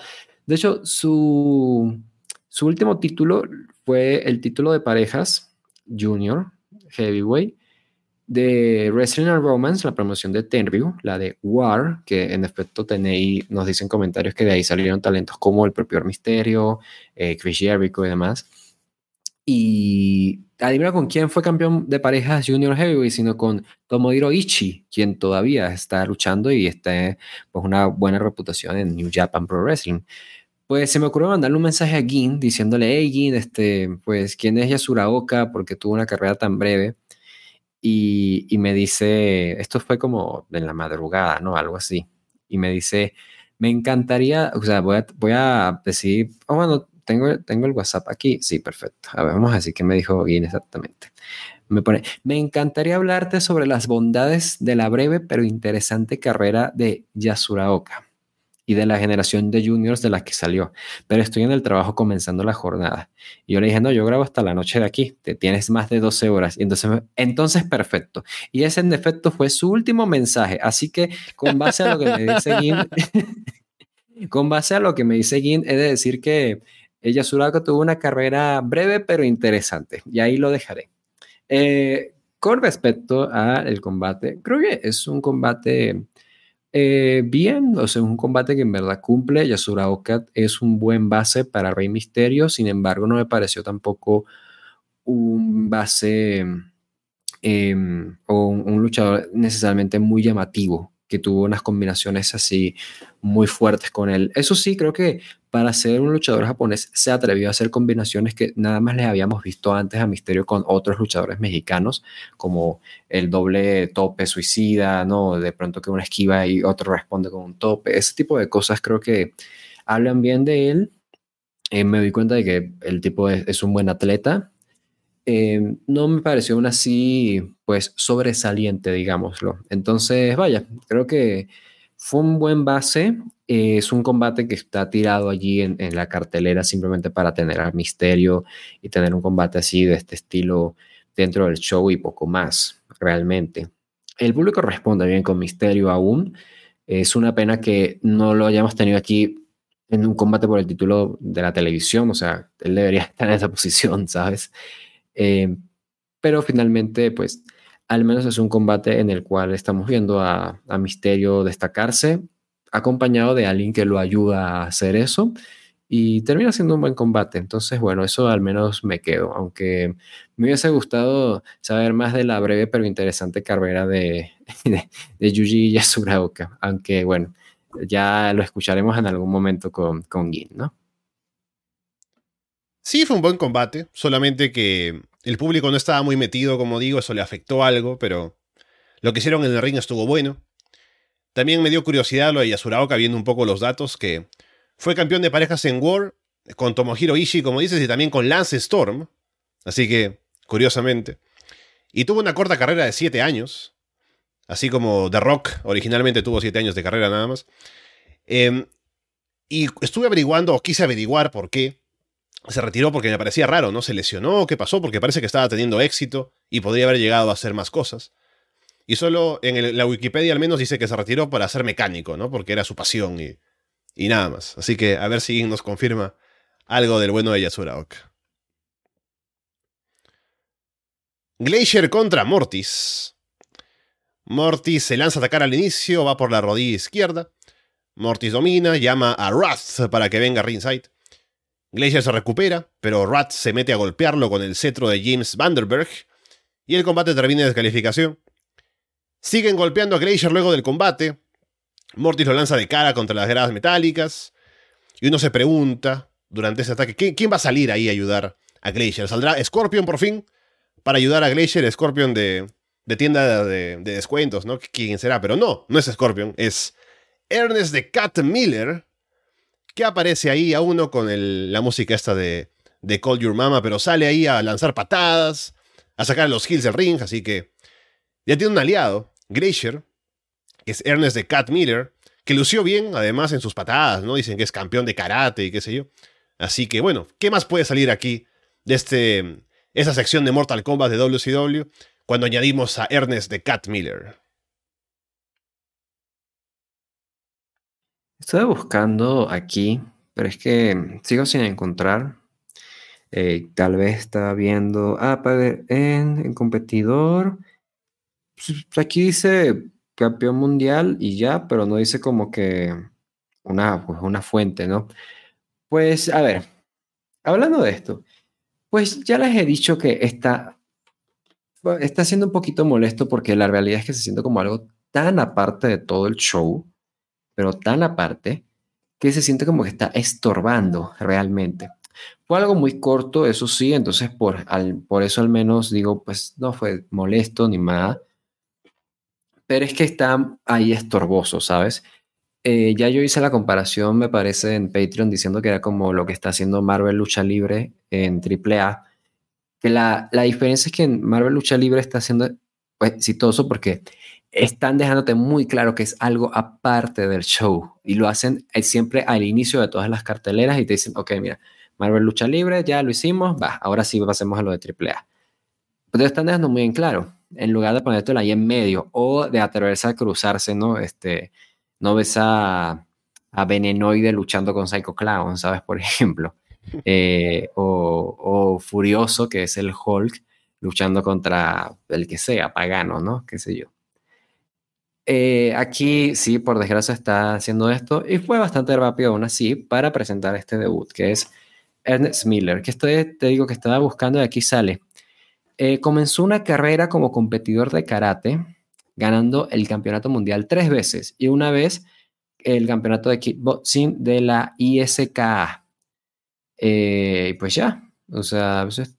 de hecho, su, su último título fue el título de parejas junior, heavyweight, de Wrestling and Romance, la promoción de Tenryu, la de War, que en efecto tenéis, nos dicen comentarios que de ahí salieron talentos como el propio Misterio, eh, Chris Jericho y demás. Y adivina con quién fue campeón de parejas Junior Heavyweight, sino con Tomohiro Ichi, quien todavía está luchando y está pues una buena reputación en New Japan Pro Wrestling. Pues se me ocurrió mandarle un mensaje a Gin diciéndole, hey Gin, este, pues, ¿quién es Yasuraoka? Porque tuvo una carrera tan breve y, me dice, esto fue como en la madrugada, ¿no? Algo así. Y me dice, me encantaría, o sea, voy a, voy a decir, oh, bueno, tengo, tengo el WhatsApp aquí. Sí, perfecto. A ver, vamos a decir qué me dijo Guin exactamente. Me pone, me encantaría hablarte sobre las bondades de la breve pero interesante carrera de Yasuraoka y de la generación de juniors de la que salió, pero estoy en el trabajo comenzando la jornada. Y yo le dije, no, yo grabo hasta la noche de aquí, te tienes más de 12 horas. Y entonces, entonces perfecto. Y ese en efecto fue su último mensaje. Así que con base a lo que me dice Gin, con base a lo que me dice Gin, he de decir que ella Surako tuvo una carrera breve pero interesante. Y ahí lo dejaré. Eh, con respecto al combate, creo que es un combate eh, bien, o sea, es un combate que en verdad cumple. Yasura Okat es un buen base para Rey Misterio, sin embargo, no me pareció tampoco un base em, o un, luchador necesariamente muy llamativo, que tuvo unas combinaciones así muy fuertes con él. Eso sí, creo que para ser un luchador japonés se atrevió a hacer combinaciones que nada más les habíamos visto antes a Misterio con otros luchadores mexicanos, como el doble tope suicida, ¿no? De pronto que uno esquiva y otro responde con un tope. Ese tipo de cosas creo que hablan bien de él. Eh, me doy cuenta de que el tipo es, un buen atleta. Eh, no me pareció aún así, pues, sobresaliente, digámoslo. Entonces, vaya, creo que fue un buen base. Eh, es un combate que está tirado allí en, la cartelera simplemente para tener al misterio y tener un combate así de este estilo dentro del show y poco más, realmente. El público responde bien con misterio aún. Es una pena que no lo hayamos tenido aquí en un combate por el título de la televisión. O sea, él debería estar en esa posición, ¿sabes? Eh, pero finalmente, pues al menos es un combate en el cual estamos viendo a, Misterio destacarse, acompañado de alguien que lo ayuda a hacer eso, y termina siendo un buen combate. Entonces, bueno, eso al menos me quedo, aunque me hubiese gustado saber más de la breve pero interesante carrera de, de, Yuji Yasuraoka, aunque bueno, ya lo escucharemos en algún momento con, con Gin, ¿no? Sí, fue un buen combate, solamente que el público no estaba muy metido, como digo, eso le afectó algo, pero lo que hicieron en el ring estuvo bueno. También me dio curiosidad lo de Yasuraoka viendo un poco los datos, que fue campeón de parejas en War con Tomohiro Ishii, como dices, y también con Lance Storm. Así que curiosamente. Y tuvo una corta carrera de 7 años, así como The Rock originalmente tuvo 7 años de carrera nada más. Em, y estuve averiguando, o quise averiguar por qué se retiró porque me parecía raro, ¿no? Se lesionó, ¿qué pasó? Porque parece que estaba teniendo éxito y podría haber llegado a hacer más cosas. Y solo en la Wikipedia al menos dice que se retiró para ser mecánico, ¿no? Porque era su pasión y, y nada más. Así que a ver si nos confirma algo del bueno de Yasurak. Glacier contra Mortis. Mortis se lanza a atacar al inicio, va por la rodilla izquierda. Mortis domina, llama a Wrath para que venga ringside. Glacier se recupera, pero Wrath se mete a golpearlo con el cetro de James Vanderberg y el combate termina en descalificación. Siguen golpeando a Glacier luego del combate. Mortis lo lanza de cara contra las gradas metálicas. Y uno se pregunta durante ese ataque, ¿quién, va a salir ahí a ayudar a Glacier? ¿Saldrá Scorpion por fin? Para ayudar a Glacier, Scorpion de, tienda de, de, descuentos, ¿no? ¿Quién será? Pero no, no es Scorpion, es Ernest de Cat Miller, que aparece ahí a uno con la música esta de, de Call Your Mama, pero sale ahí a lanzar patadas, a sacar los hills del ring, así que ya tiene un aliado, Glacier, que es Ernest de Cat Miller, que lució bien además en sus patadas, ¿no? Dicen que es campeón de karate y qué sé yo. Así que bueno, ¿qué más puede salir aquí de este, esa sección de Mortal Kombat de WCW cuando añadimos a Ernest de Cat Miller? Estoy buscando aquí, pero es que sigo sin encontrar. Eh, tal vez está viendo. Ah, para en, en competidor. Pues, aquí dice campeón mundial y ya, pero no dice como que una, pues, una fuente, ¿no? Pues, a ver, hablando de esto, pues ya les he dicho que está, está siendo un poquito molesto porque la realidad es que se siente como algo tan aparte de todo el show, pero tan aparte, que se siente como que está estorbando realmente. Fue algo muy corto, eso sí, entonces por, por eso al menos digo, pues no fue molesto ni nada, pero es que está ahí estorboso, ¿sabes? Eh, ya yo hice la comparación, me parece, en Patreon diciendo que era como lo que está haciendo Marvel Lucha Libre en AAA. Que la, la diferencia es que en Marvel Lucha Libre está siendo pues, exitoso porque están dejándote muy claro que es algo aparte del show y lo hacen eh, siempre al inicio de todas las carteleras y te dicen, ok, mira, Marvel Lucha Libre, ya lo hicimos, va, ahora sí pasemos a lo de AAA. Pero están dejando muy en claro en lugar de ponértelo ahí en medio o de atreverse a cruzarse, ¿no? Este, no ves a, a Venenoide luchando con Psycho Clown, ¿sabes? Por ejemplo. Eh, o, o, Furioso, que es el Hulk, luchando contra el que sea, pagano, ¿no? Qué sé yo. Eh, aquí sí, por desgracia está haciendo esto y fue bastante rápido aún así para presentar este debut, que es Ernest Miller, que estoy, te digo que estaba buscando y aquí sale. Eh, comenzó una carrera como competidor de karate, ganando el campeonato mundial tres veces y una vez el campeonato de kickboxing de la ISKA. Eh, pues ya, o sea, eso es,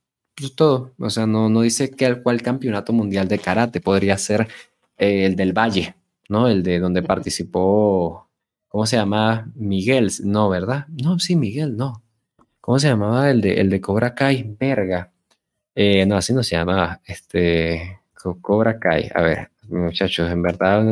todo. O sea, no, no dice que, cuál campeonato mundial de karate podría ser eh, el del Valle, ¿no? El de donde participó, ¿cómo se llama? Miguel, no, ¿verdad? No, sí, Miguel, no. ¿Cómo se llamaba el de, el de Cobra Kai? Verga. Eh, no, así no se llama. Este, Cobra Kai. A ver, muchachos, en verdad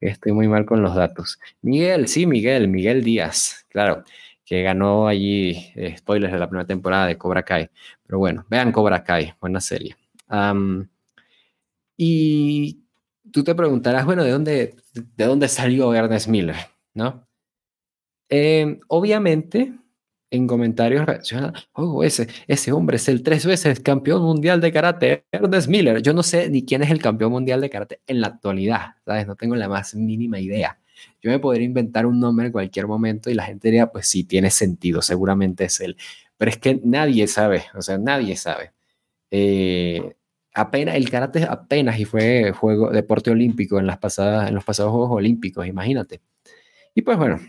estoy muy mal con los datos. Miguel, sí, Miguel, Miguel Díaz, claro, que ganó allí, eh, spoilers de la primera temporada de Cobra Kai. Pero bueno, vean Cobra Kai, buena serie. y tú te preguntarás, bueno, ¿de dónde, de dónde salió Ernest Miller? ¿No? Eh, obviamente, en comentarios reaccionan, oh, ese, ese hombre es el tres veces campeón mundial de karate, Ernest Miller. Yo no sé ni quién es el campeón mundial de karate en la actualidad, ¿sabes? No tengo la más mínima idea. Yo me podría inventar un nombre en cualquier momento y la gente diría, pues sí, tiene sentido, seguramente es él. Pero es que nadie sabe, o sea, nadie sabe. Eh, apenas, el karate apenas y fue juego, deporte olímpico en, las pasadas, en los pasados Juegos Olímpicos, imagínate. Y pues bueno,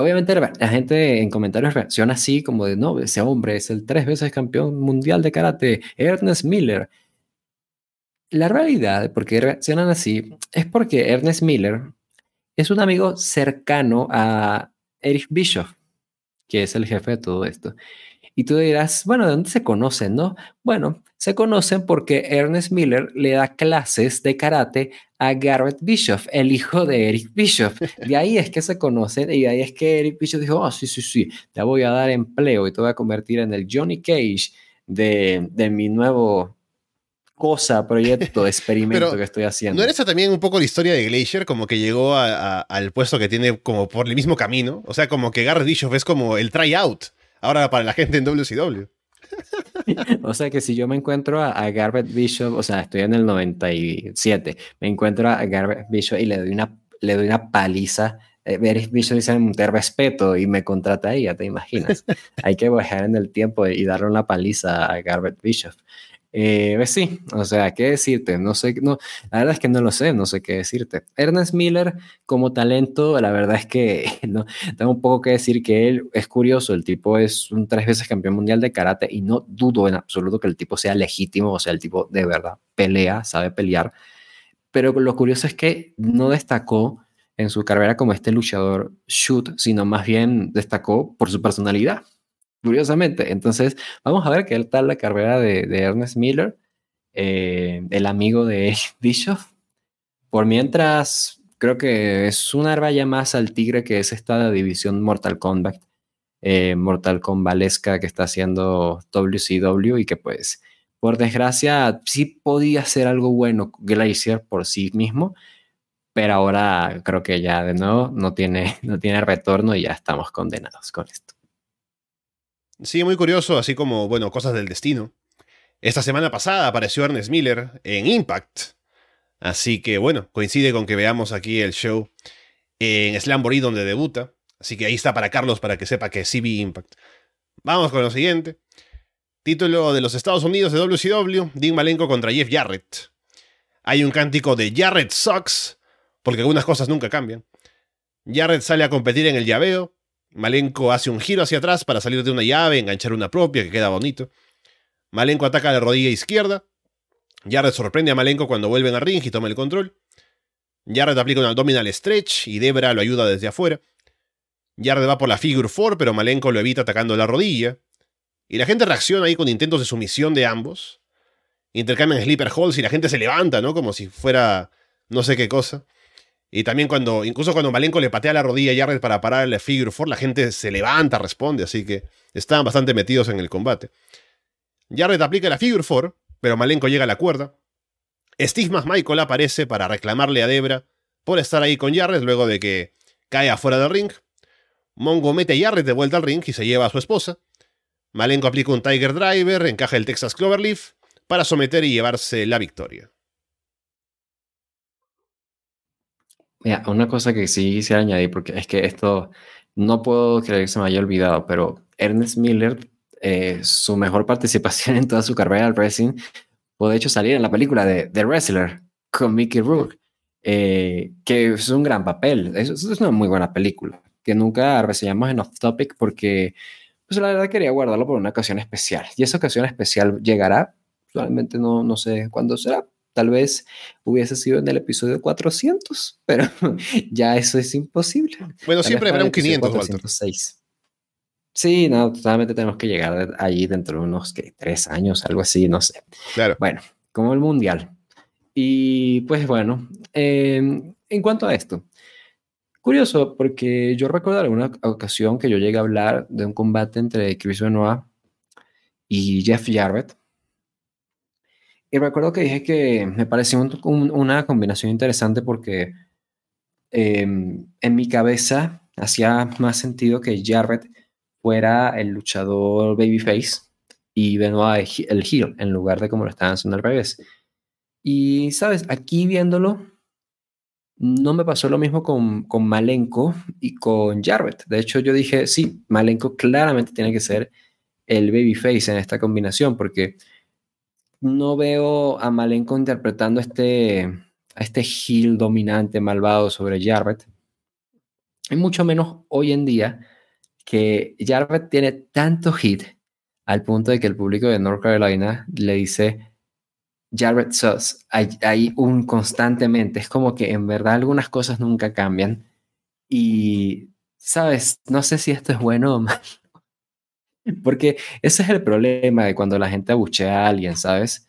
Obviamente la gente en comentarios reacciona así como de, no, ese hombre es el tres veces campeón mundial de karate, Ernest Miller. La realidad, por qué reaccionan así, es porque Ernest Miller es un amigo cercano a Eric Bischoff, que es el jefe de todo esto. Y tú dirás, bueno, ¿de dónde se conocen, no? Bueno, se conocen porque Ernest Miller le da clases de karate a Garrett Bischoff, el hijo de Eric Bischoff. De ahí es que se conocen y de ahí es que Eric Bischoff dijo, oh, sí, sí, sí, te voy a dar empleo y te voy a convertir en el Johnny Cage de, de mi nuevo cosa, proyecto, experimento que estoy haciendo. ¿No era esa también un poco la historia de Glacier? Como que llegó al puesto que tiene como por el mismo camino. O sea, como que Garrett Bischoff es como el tryout ahora para la gente en WCW. o sea que si yo me encuentro a, Garrett Bishop, o sea, estoy en el 97, me encuentro a Garrett Bishop y le doy una, le doy una paliza. Eh, Bishop dice, te respeto y me contrata ahí, ya te imaginas. Hay que bajar en el tiempo y darle una paliza a Garrett Bishop. Eh, pues sí, o sea, ¿qué decirte? No sé, no, la verdad es que no lo sé, no sé qué decirte. Ernest Miller, como talento, la verdad es que no, tengo un poco que decir que él es curioso, el tipo es un tres veces campeón mundial de karate y no dudo en absoluto que el tipo sea legítimo, o sea, el tipo de verdad pelea, sabe pelear, pero lo curioso es que no destacó en su carrera como este luchador shoot, sino más bien destacó por su personalidad curiosamente. Entonces, vamos a ver qué tal la carrera de, Ernest Miller, eh, el amigo de Bischoff. Por mientras, creo que es una raya más al tigre que es esta división Mortal Kombat, eh, Mortal Kombalesca que está haciendo WCW y que pues, por desgracia, sí podía ser algo bueno Glacier por sí mismo, pero ahora creo que ya de nuevo no tiene, no tiene retorno y ya estamos condenados con esto. Sí, muy curioso, así como, bueno, cosas del destino. Esta semana pasada apareció Ernest Miller en Impact. Así que, bueno, coincide con que veamos aquí el show en Slamboree donde debuta. Así que ahí está para Carlos para que sepa que sí vi Impact. Vamos con lo siguiente. Título de los Estados Unidos de WCW, Dean Malenko contra Jeff Jarrett. Hay un cántico de Jarrett sucks, porque algunas cosas nunca cambian. Jarrett sale a competir en el llaveo, Malenko hace un giro hacia atrás para salir de una llave, enganchar una propia, que queda bonito. Malenko ataca la rodilla izquierda. Jarrett sorprende a Malenko cuando vuelven a ring y toma el control. Jarrett aplica un abdominal stretch y Debra lo ayuda desde afuera. Jarrett va por la figure 4, pero Malenko lo evita atacando la rodilla. Y la gente reacciona ahí con intentos de sumisión de ambos. Intercambian sleeper holds y la gente se levanta, ¿no? Como si fuera no sé qué cosa. Y también cuando, incluso cuando Malenko le patea la rodilla a Jarrett para parar el Figure 4, la gente se levanta, responde, así que estaban bastante metidos en el combate. Jarrett aplica la Figure 4, pero Malenko llega a la cuerda. Steve Michael aparece para reclamarle a Debra por estar ahí con Jarrett luego de que cae afuera del ring. Mongo mete a Jarrett de vuelta al ring y se lleva a su esposa. Malenko aplica un Tiger Driver, encaja el Texas Cloverleaf para someter y llevarse la victoria. Mira, una cosa que sí quisiera añadir, porque es que esto no puedo creer que se me haya olvidado, pero Ernest Miller, eh, su mejor participación en toda su carrera al wrestling, puede de hecho salir en la película de The Wrestler con Mickey Rourke, eh, que es un gran papel. Es, es, una muy buena película, que nunca reseñamos en Off Topic porque, pues la verdad quería guardarlo por una ocasión especial. Y esa ocasión especial llegará, probablemente no, no sé cuándo será, Tal vez hubiese sido en el episodio 400, pero ya eso es imposible. Bueno, siempre habrá un 500, 406. Sí, no, totalmente tenemos que llegar allí dentro de unos ¿qué? tres años, algo así, no sé. Claro. Bueno, como el mundial. Y pues bueno, em, en cuanto a esto, curioso, porque yo recuerdo alguna ocasión que yo llegué a hablar de un combate entre Chris Benoit y Jeff Jarrett y recuerdo que dije que me pareció una combinación interesante porque em, en mi cabeza hacía más sentido que Jarrett fuera el luchador babyface y Benoit el heel en lugar de como lo estaban haciendo al revés. Y, ¿sabes? Aquí viéndolo, no me pasó lo mismo con, con Malenko y con Jarrett. De hecho, yo dije, sí, Malenko claramente tiene que ser el babyface en esta combinación porque no veo a Malenko interpretando este, a este heel dominante, malvado sobre Jarrett. Y mucho menos hoy en día que Jarrett tiene tanto hit al punto de que el público de North Carolina le dice Jarrett Sus. Hay, un constantemente. Es como que en verdad algunas cosas nunca cambian. Y, ¿sabes? No sé si esto es bueno o malo. Porque ese es el problema de cuando la gente abuchea a alguien, ¿sabes?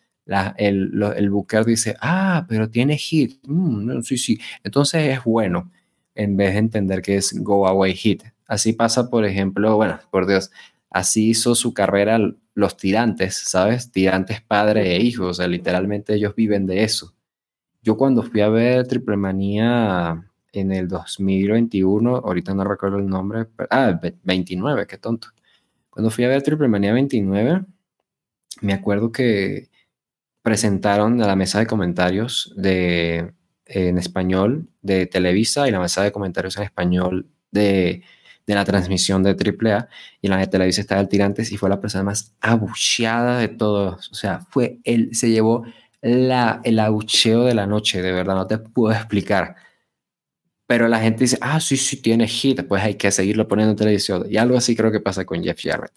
el, booker dice, ah, pero tiene hit. Mm, sí, sí. Entonces es bueno, en vez de entender que es go away hit. Así pasa, por ejemplo, bueno, por Dios, así hizo su carrera los tirantes, ¿sabes? Tirantes padre e hijo, o sea, literalmente ellos viven de eso. Yo cuando fui a ver Triple Manía en el 2021, ahorita no recuerdo el nombre, ah, 29, qué tonto. Cuando fui a ver Triple Manía 29, me acuerdo que presentaron a la mesa de comentarios de, en español de Televisa y la mesa de comentarios en español de, de la transmisión de AAA y la de Televisa estaba el Tirantes y fue la persona más abucheada de todos. O sea, fue él, se llevó la, el abucheo de la noche, de verdad, no te puedo explicar. Pero la gente dice, ah, sí, sí, tiene hit, pues hay que seguirlo poniendo en televisión. Y algo así creo que pasa con Jeff Jarrett.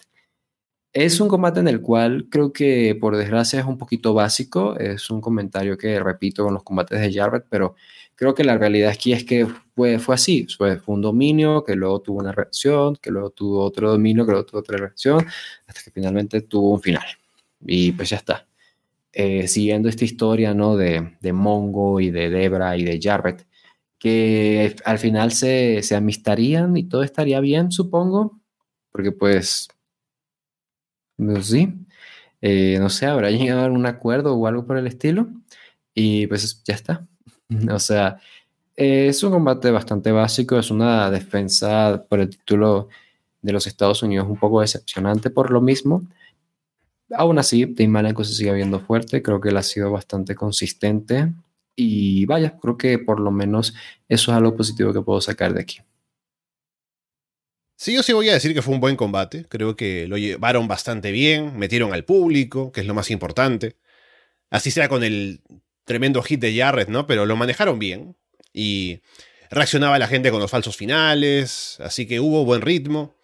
Es un combate en el cual creo que por desgracia es un poquito básico, es un comentario que repito con los combates de Jarrett, pero creo que la realidad aquí es que fue, fue así, fue, un dominio que luego tuvo una reacción, que luego tuvo otro dominio, que luego tuvo otra reacción, hasta que finalmente tuvo un final. Y pues ya está. Eh, siguiendo esta historia ¿no? de, de Mongo y de Debra y de Jarrett, que al final se, se amistarían y todo estaría bien, supongo, porque pues pues sí, eh, no sé, habrá llegado a algún acuerdo o algo por el estilo. Y pues ya está. O sea, es un combate bastante básico, es una defensa por el título de los Estados Unidos un poco decepcionante por lo mismo. Aún así, Dean Malenko se sigue viendo fuerte, creo que él ha sido bastante consistente y vaya, creo que por lo menos eso es algo positivo que puedo sacar de aquí. Sí, yo sí voy a decir que fue un buen combate. Creo que lo llevaron bastante bien, metieron al público, que es lo más importante. Así sea con el tremendo hit de Jarrett, ¿no? Pero lo manejaron bien. Y reaccionaba la gente con los falsos finales. Así que hubo buen ritmo.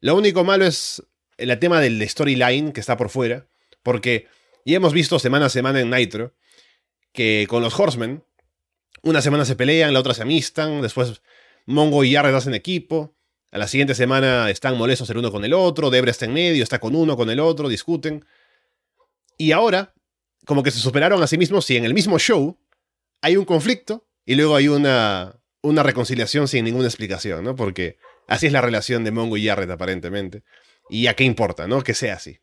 Lo único malo es el tema del storyline que está por fuera. Porque ya hemos visto semana a semana en Nitro que con los Horsemen, una semana se pelean, la otra se amistan, después Mongo y Jarrett hacen equipo. A la siguiente semana están molestos el uno con el otro, Debra está en medio, está con uno, con el otro, discuten. Y ahora, como que se superaron a sí mismos y en el mismo show hay un conflicto y luego hay una, una reconciliación sin ninguna explicación, ¿no? Porque así es la relación de Mongo y Jarrett aparentemente. Y a qué importa, ¿no? Que sea así.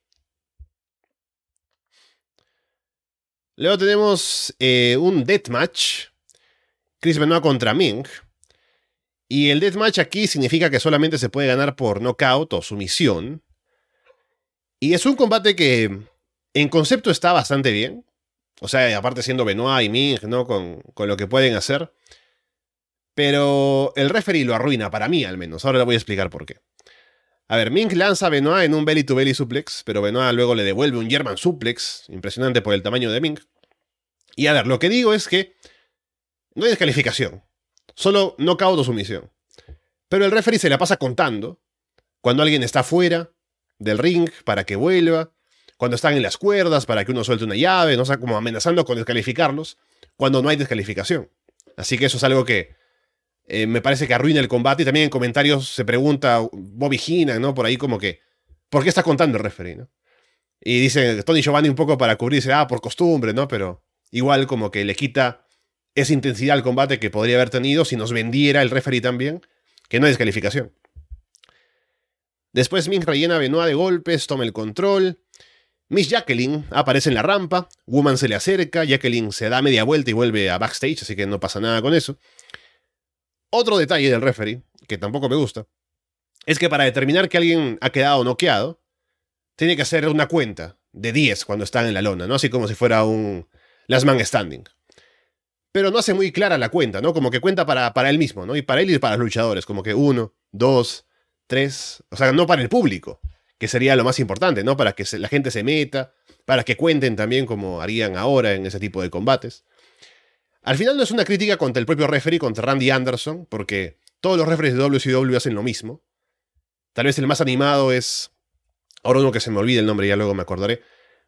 Luego tenemos eh, un deathmatch. Chris Benoit contra Ming. Y el deathmatch aquí significa que solamente se puede ganar por knockout o sumisión. Y es un combate que en concepto está bastante bien. O sea, aparte siendo Benoit y Ming, ¿no? Con, con lo que pueden hacer. Pero el referee lo arruina, para mí al menos. Ahora le voy a explicar por qué. A ver, Ming lanza a Benoit en un belly to belly suplex, pero Benoit luego le devuelve un German suplex, impresionante por el tamaño de Ming. Y a ver, lo que digo es que no hay descalificación. Solo knockout o sumisión. Pero el referee se la pasa contando cuando alguien está fuera del ring para que vuelva, cuando están en las cuerdas para que uno suelte una llave, no o sea, como amenazando con descalificarlos, cuando no hay descalificación. Así que eso es algo que eh, me parece que arruina el combate. Y también en comentarios se pregunta Bobby Heenan, ¿no? Por ahí como que, ¿por qué está contando el referee, no? Y dice Tony Giovanni un poco para cubrirse, ah, por costumbre, ¿no? Pero igual como que le quita esa intensidad al combate que podría haber tenido si nos vendiera el referee también, que no hay descalificación. Después Ming rellena a Benoit de golpes, toma el control. Miss Jacqueline aparece en la rampa, Woman se le acerca, Jacqueline se da media vuelta y vuelve a backstage, así que no pasa nada con eso. Otro detalle del referee, que tampoco me gusta, es que para determinar que alguien ha quedado noqueado, tiene que hacer una cuenta de 10 cuando están en la lona, ¿no? Así como si fuera un last man standing pero no hace muy clara la cuenta, ¿no? Como que cuenta para, para él mismo, ¿no? Y para él y para los luchadores, como que uno, dos, tres, o sea, no para el público, que sería lo más importante, ¿no? Para que la gente se meta, para que cuenten también como harían ahora en ese tipo de combates. Al final no es una crítica contra el propio referee, contra Randy Anderson, porque todos los referees de WCW hacen lo mismo. Tal vez el más animado es... Ahora uno que se me olvide el nombre, ya luego me acordaré.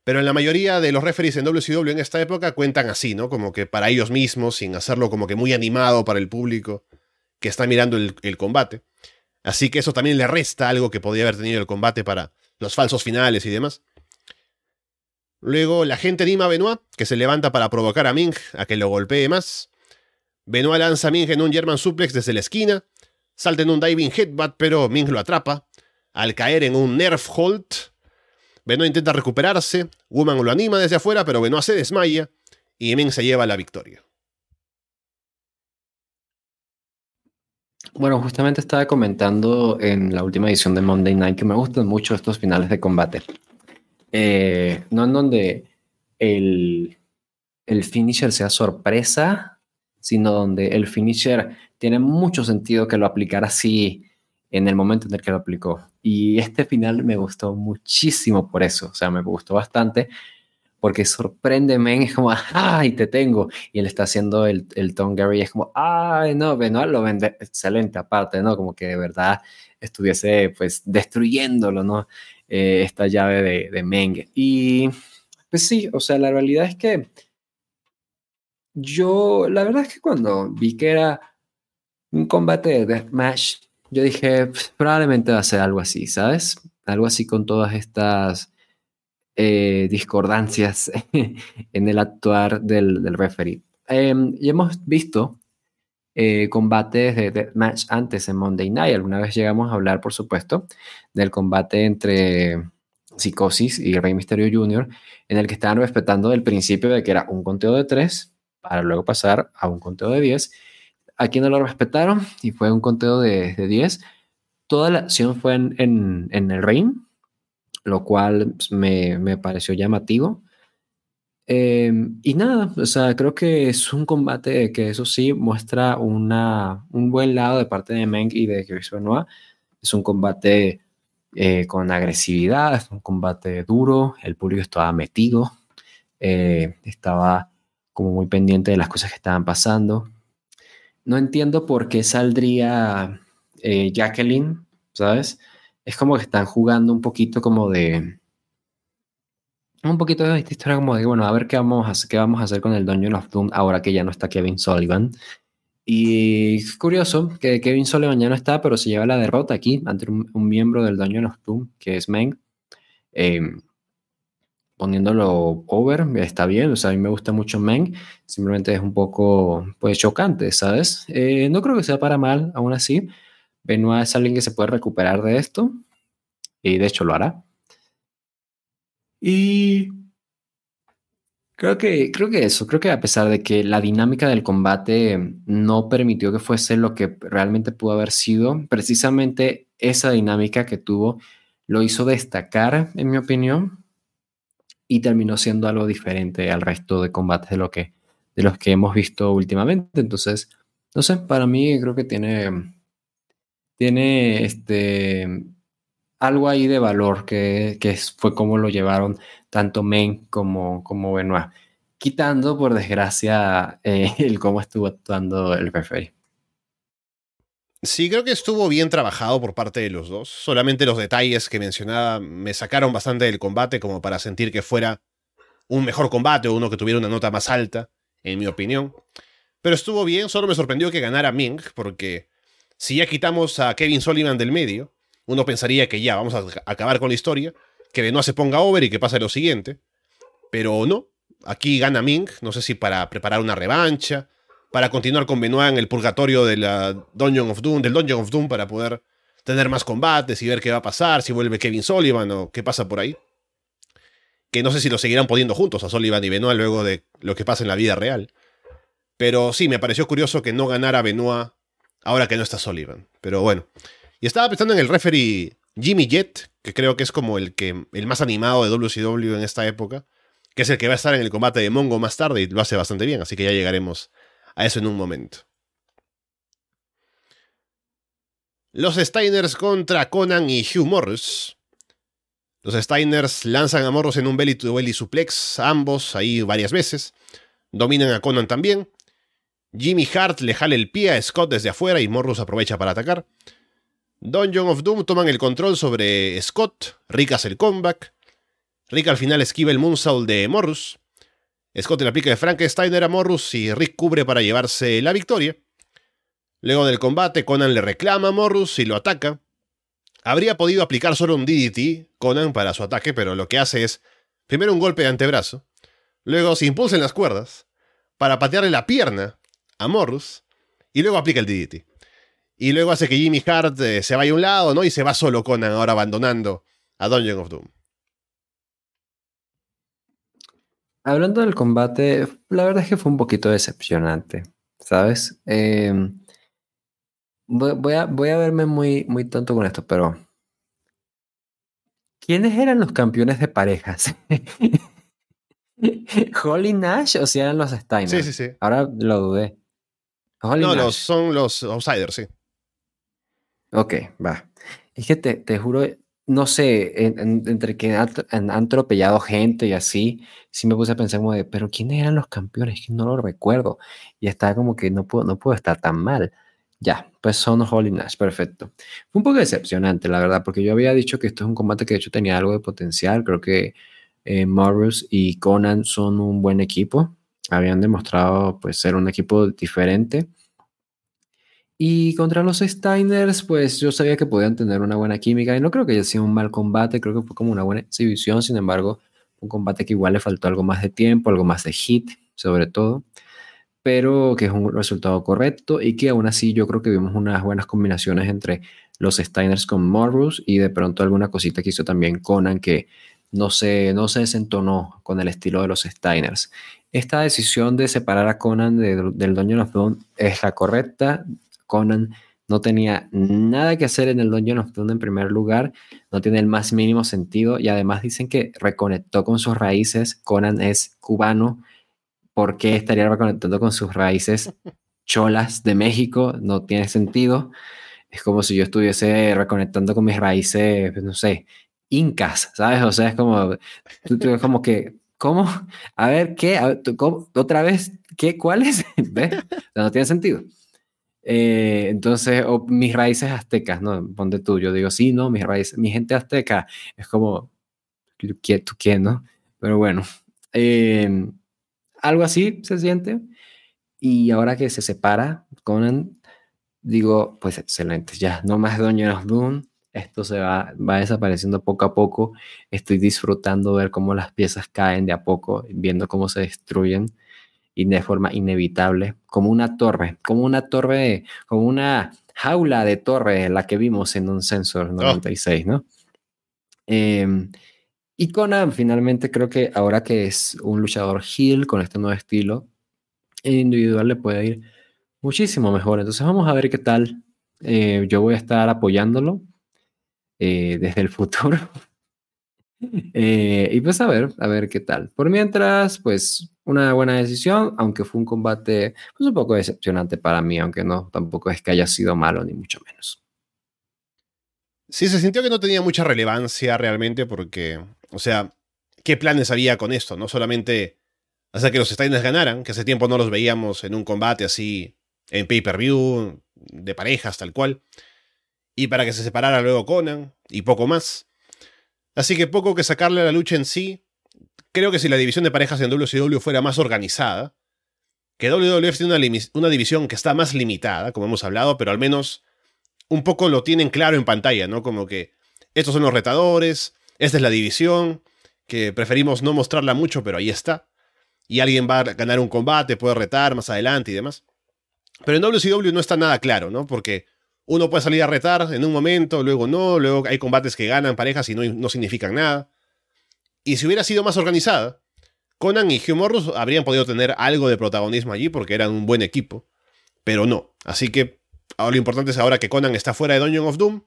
Pero en la mayoría de los referees en WCW en esta época cuentan así, ¿no? Como que para ellos mismos, sin hacerlo como que muy animado para el público que está mirando el, combate. Así que eso también le resta algo que podría haber tenido el combate para los falsos finales y demás. Luego la gente anima a Benoit, que se levanta para provocar a Ming a que lo golpee más. Benoit lanza a Ming en un German suplex desde la esquina. Salta en un diving headbutt, pero Ming lo atrapa. Al caer en un nerf hold, Benoit intenta recuperarse. Woman lo anima desde afuera, pero Benoit se desmaya. Y Ming se lleva la victoria. Bueno, justamente estaba comentando en la última edición de Monday Night que me gustan mucho estos finales de combate. Eh, no en donde el, el finisher sea sorpresa, sino donde el finisher tiene mucho sentido que lo aplicara así en el momento en el que lo aplicó. Y este final me gustó muchísimo por eso, o sea, me gustó bastante porque sorpréndeme, es como, ¡ay, te tengo! Y él está haciendo el, el Tom Gary, es como, ¡ay, no! Benoit lo vende excelente aparte, ¿no? Como que de verdad estuviese, pues, destruyéndolo, ¿no? Eh, esta llave de, de Meng. Y, pues sí, o sea, la realidad es que yo, la verdad es que cuando vi que era un combate de Deathmatch, yo dije, pues, probablemente va a ser algo así, ¿sabes? Algo así con todas estas eh, discordancias en el actuar del, del referee. Em, y hemos visto eh, combates de match antes en Monday Night. Alguna vez llegamos a hablar, por supuesto, del combate entre Psicosis y Rey Mysterio Jr., en el que estaban respetando el principio de que era un conteo de tres para luego pasar a un conteo de 10. Aquí no lo respetaron y fue un conteo de, de 10. Toda la acción fue en, en, el ring, lo cual pues, me, me pareció llamativo. Eh, y nada, o sea, creo que es un combate que eso sí muestra una, un buen lado de parte de Meng y de Chris Benoit. Es un combate eh, con agresividad, es un combate duro, el público estaba metido, eh, estaba como muy pendiente de las cosas que estaban pasando. No entiendo por qué saldría Jacqueline, ¿sabes? es como que están jugando un poquito como de... Un poquito de esta historia como de, bueno, a ver qué vamos a hacer, qué vamos a hacer con el Dungeon of Doom ahora que ya no está Kevin Sullivan. Y es curioso que Kevin Sullivan ya no está, pero se lleva la derrota aquí ante un, miembro del Dungeon of Doom, que es Meng. Em, poniéndolo over, está bien, o sea, a mí me gusta mucho Meng, simplemente es un poco, pues, chocante, ¿sabes? Eh, no creo que sea para mal, aún así, Benoit es alguien que se puede recuperar de esto y de hecho lo hará. Y creo que, creo que eso, creo que a pesar de que la dinámica del combate no permitió que fuese lo que realmente pudo haber sido, precisamente esa dinámica que tuvo lo hizo destacar, en mi opinión, y terminó siendo algo diferente al resto de combates de, lo que, de los que hemos visto últimamente. Entonces, no sé, para mí creo que tiene tiene este, algo ahí de valor que, fue como lo llevaron tanto Men como, como Benoit, quitando por desgracia eh, el cómo estuvo actuando el referee. Sí, creo que estuvo bien trabajado por parte de los dos. Solamente los detalles que mencionaba me sacaron bastante del combate como para sentir que fuera un mejor combate o uno que tuviera una nota más alta, en mi opinión. Pero estuvo bien, solo me sorprendió que ganara Ming, porque si ya quitamos a Kevin Sullivan del medio, uno pensaría que ya vamos a acabar con la historia, que Benoit se ponga over y que pase lo siguiente. Pero no, aquí gana Ming, no sé si para preparar una revancha, para continuar con Benoit en el purgatorio de Dungeon of Doom, del Dungeon of Doom para poder tener más combates y ver qué va a pasar, si vuelve Kevin Sullivan o qué pasa por ahí. Que no sé si lo seguirán poniendo juntos a Sullivan y Benoit luego de lo que pasa en la vida real. Pero sí, me pareció curioso que no ganara Benoit ahora que no está Sullivan. Pero bueno. Y estaba pensando en el referee Jimmy Jett, que creo que es como el, que, el más animado de WCW en esta época, que es el que va a estar en el combate de Mongo más tarde y lo hace bastante bien, así que ya llegaremos a eso en un momento. Los Steiners contra Conan y Hugh Morris. Los Steiners lanzan a Morris en un belly to belly suplex, ambos ahí varias veces. Dominan a Conan también. Jimmy Hart le jale el pie a Scott desde afuera y Morrus aprovecha para atacar. Dungeon of Doom toman el control sobre Scott, Rick hace el comeback. Rick al final esquiva el moonsault de Morrus. Scott le aplica el Frankensteiner a Morrus y Rick cubre para llevarse la victoria. Luego del combate, Conan le reclama a Morrus y lo ataca. Habría podido aplicar solo un DDT, Conan, para su ataque, pero lo que hace es primero un golpe de antebrazo, luego se impulsa en las cuerdas para patearle la pierna a Morrus y luego aplica el DDT. Y luego hace que Jimmy Hart eh, se vaya a un lado, ¿no? Y se va solo Conan ahora abandonando a Dungeon of Doom. Hablando del combate, la verdad es que fue un poquito decepcionante, ¿sabes? Em, voy, a, voy a verme muy, muy tonto con esto, pero ¿quiénes eran los campeones de parejas? ¿Holly Nash o si eran los Steiner? Sí, sí, sí. Ahora lo dudé. no, Los, son los outsiders, sí. Ok, va. Es que te, te juro, no sé, entre que han, atropellado gente y así, sí me puse a pensar como de, pero ¿quiénes eran los campeones? Que no lo recuerdo. Y estaba como que no puedo, no puedo estar tan mal. Ya, pues son Holly Nash, perfecto. Fue un poco decepcionante, la verdad, porque yo había dicho que esto es un combate que de hecho tenía algo de potencial. Creo que eh, Morris y Conan son un buen equipo. Habían demostrado pues ser un equipo diferente. Y contra los Steiners, pues yo sabía que podían tener una buena química y no creo que haya sido un mal combate, creo que fue como una buena exhibición, sin embargo, un combate que igual le faltó algo más de tiempo, algo más de hit, sobre todo, pero que es un resultado correcto y que aún así yo creo que vimos unas buenas combinaciones entre los Steiners con Morrus y de pronto alguna cosita que hizo también Conan que no se, no se desentonó con el estilo de los Steiners. Esta decisión de separar a Conan del Dungeon of es la correcta. Conan no tenía nada que hacer en el Dungeon of Doom en primer lugar, no tiene el más mínimo sentido y además dicen que reconectó con sus raíces. Conan es cubano, ¿por qué estaría reconectando con sus raíces cholas de México? No tiene sentido. Es como si yo estuviese reconectando con mis raíces, pues, no sé, incas, ¿sabes? O sea, es como, tú, como que, ¿cómo? A ver, ¿qué? ¿Otra vez? ¿Qué? ¿Cuáles? ¿Ves? no tiene sentido. Eh, entonces, mis raíces aztecas, ¿no? Ponte tú, yo digo, sí, no, mis raíces, mi gente azteca, es como, ¿tú quién, no? Pero bueno, em, algo así se siente. Y ahora que se separa Conan, digo, pues excelente, ya, no más Doña Doom, esto se va, va desapareciendo poco a poco, estoy disfrutando ver cómo las piezas caen de a poco, viendo cómo se destruyen y de forma inevitable, como una torre, como una torre, como una jaula de torre, la que vimos en un Sensor 96, ¿no? Em, y Conan finalmente creo que ahora que es un luchador heel con este nuevo estilo, en individual le puede ir muchísimo mejor. Entonces vamos a ver qué tal. Eh, yo voy a estar apoyándolo eh, desde el futuro. Eh, y pues a ver, a ver qué tal. Por mientras, pues una buena decisión, aunque fue un combate pues, un poco decepcionante para mí, aunque no, tampoco es que haya sido malo, ni mucho menos. Sí, se sintió que no tenía mucha relevancia realmente porque, o sea, ¿qué planes había con esto? No solamente hacer que los Steiners ganaran, que hace tiempo no los veíamos en un combate así en pay-per-view, de parejas, tal cual, y para que se separara luego Conan, y poco más. Así que poco que sacarle a la lucha en sí, Creo que si la división de parejas en WCW fuera más organizada, que WWF tiene una, una, división que está más limitada, como hemos hablado, pero al menos un poco lo tienen claro en pantalla, ¿no? Como que estos son los retadores, esta es la división, que preferimos no mostrarla mucho, pero ahí está. Y alguien va a ganar un combate, puede retar más adelante y demás. Pero en WCW no está nada claro, ¿no? Porque uno puede salir a retar en un momento, luego no, luego hay combates que ganan parejas y no, no significan nada. Y si hubiera sido más organizada, Conan y Hugh Morris habrían podido tener algo de protagonismo allí porque eran un buen equipo. Pero no. Así que ahora lo importante es ahora que Conan está fuera de Dungeon of Doom,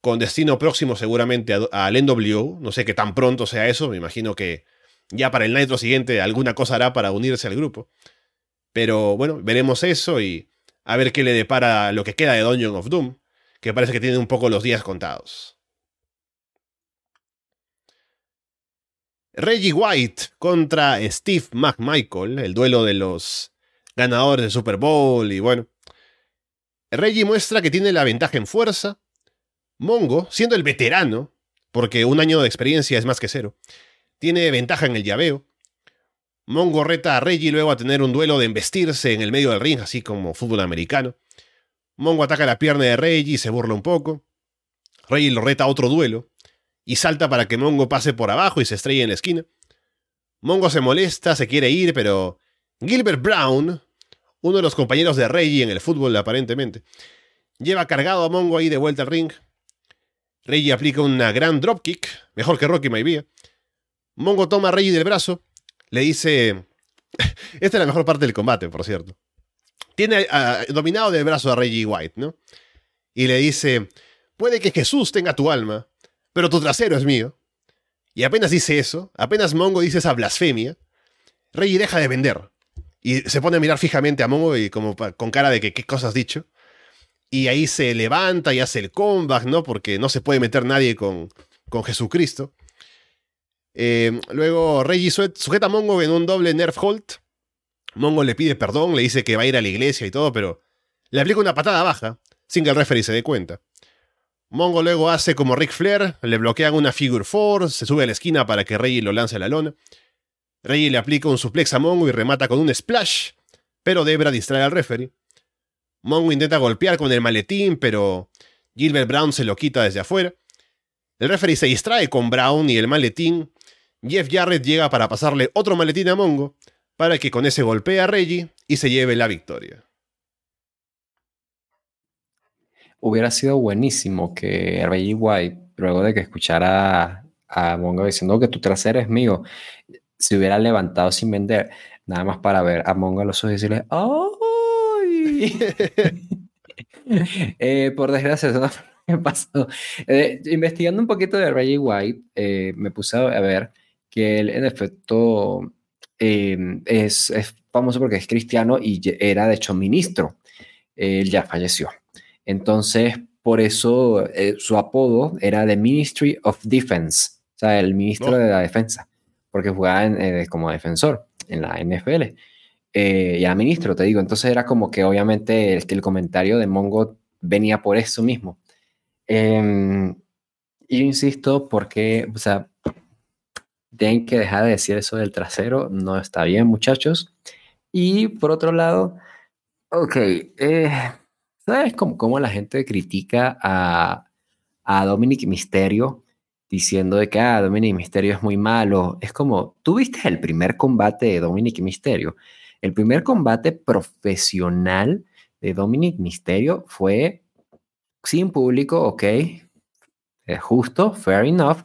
con destino próximo seguramente al NWO. No sé qué tan pronto sea eso. Me imagino que ya para el Nitro siguiente alguna cosa hará para unirse al grupo. Pero bueno, veremos eso y a ver qué le depara lo que queda de Dungeon of Doom, que parece que tiene un poco los días contados. Reggie White contra Steve McMichael, el duelo de los ganadores del Super Bowl y bueno. Reggie muestra que tiene la ventaja en fuerza. Mongo, siendo el veterano, porque un año de experiencia es más que cero, tiene ventaja en el llaveo. Mongo reta a Reggie luego a tener un duelo de embestirse en el medio del ring, así como fútbol americano. Mongo ataca la pierna de Reggie y se burla un poco. Reggie lo reta a otro duelo y salta para que Mongo pase por abajo y se estrelle en la esquina. Mongo se molesta, se quiere ir, pero Gilbert Brown, uno de los compañeros de Reggie en el fútbol aparentemente, lleva cargado a Mongo ahí de vuelta al ring. Reggie aplica una gran dropkick, mejor que Rocky Maivia. Mongo toma a Reggie del brazo, le dice... Esta es la mejor parte del combate, por cierto. Tiene ah, dominado del brazo a Reggie White, ¿no? Y le dice, puede que Jesús tenga tu alma, pero tu trasero es mío. Y apenas dice eso, apenas Mongo dice esa blasfemia, Reggie deja de vender. Y se pone a mirar fijamente a Mongo y como con cara de que qué cosas has dicho. Y ahí se levanta y hace el comeback, ¿no? Porque no se puede meter nadie con, con Jesucristo. Eh, luego Reggie sujeta a Mongo en un doble nerf hold. Mongo le pide perdón, le dice que va a ir a la iglesia y todo, pero le aplica una patada baja, sin que el referee se dé cuenta. Mongo luego hace como Ric Flair, le bloquean una figure four, se sube a la esquina para que Reggie lo lance a la lona. Reggie le aplica un suplex a Mongo y remata con un splash, pero Debra distrae al referee. Mongo intenta golpear con el maletín, pero Gilbert Brown se lo quita desde afuera. El referee se distrae con Brown y el maletín. Jeff Jarrett llega para pasarle otro maletín a Mongo, para que con ese golpee a Reggie y se lleve la victoria. Hubiera sido buenísimo que Reggie White, luego de que escuchara a Mongo diciendo que tu trasero es mío, se hubiera levantado sin vender, nada más para ver a Mongo a los ojos y decirle, ¡ay! Eh, por desgracia, eso no me pasó. Eh, investigando un poquito de Reggie White, eh, me puse a ver que él, en efecto, em, es, es, famoso porque es cristiano y era, de hecho, ministro. Él ya falleció. Entonces, por eso su apodo era The Ministry of Defense, o sea, el ministro de la defensa porque jugaba eh, como defensor en la NFL. Eh, y era ministro, te digo. Entonces era como que obviamente el, el comentario de Mongo venía por eso mismo. Eh, y yo insisto porque, o sea, tienen que dejar de decir eso del trasero, no está bien, muchachos. Y por otro lado, ok, eh, ¿sabes cómo, la gente critica a, a Dominic Misterio? diciendo de que ah, Dominic Misterio es muy malo. Es como, tú viste el primer combate de Dominic Misterio. El primer combate profesional de Dominic Misterio fue sin público, ok, es justo, fair enough,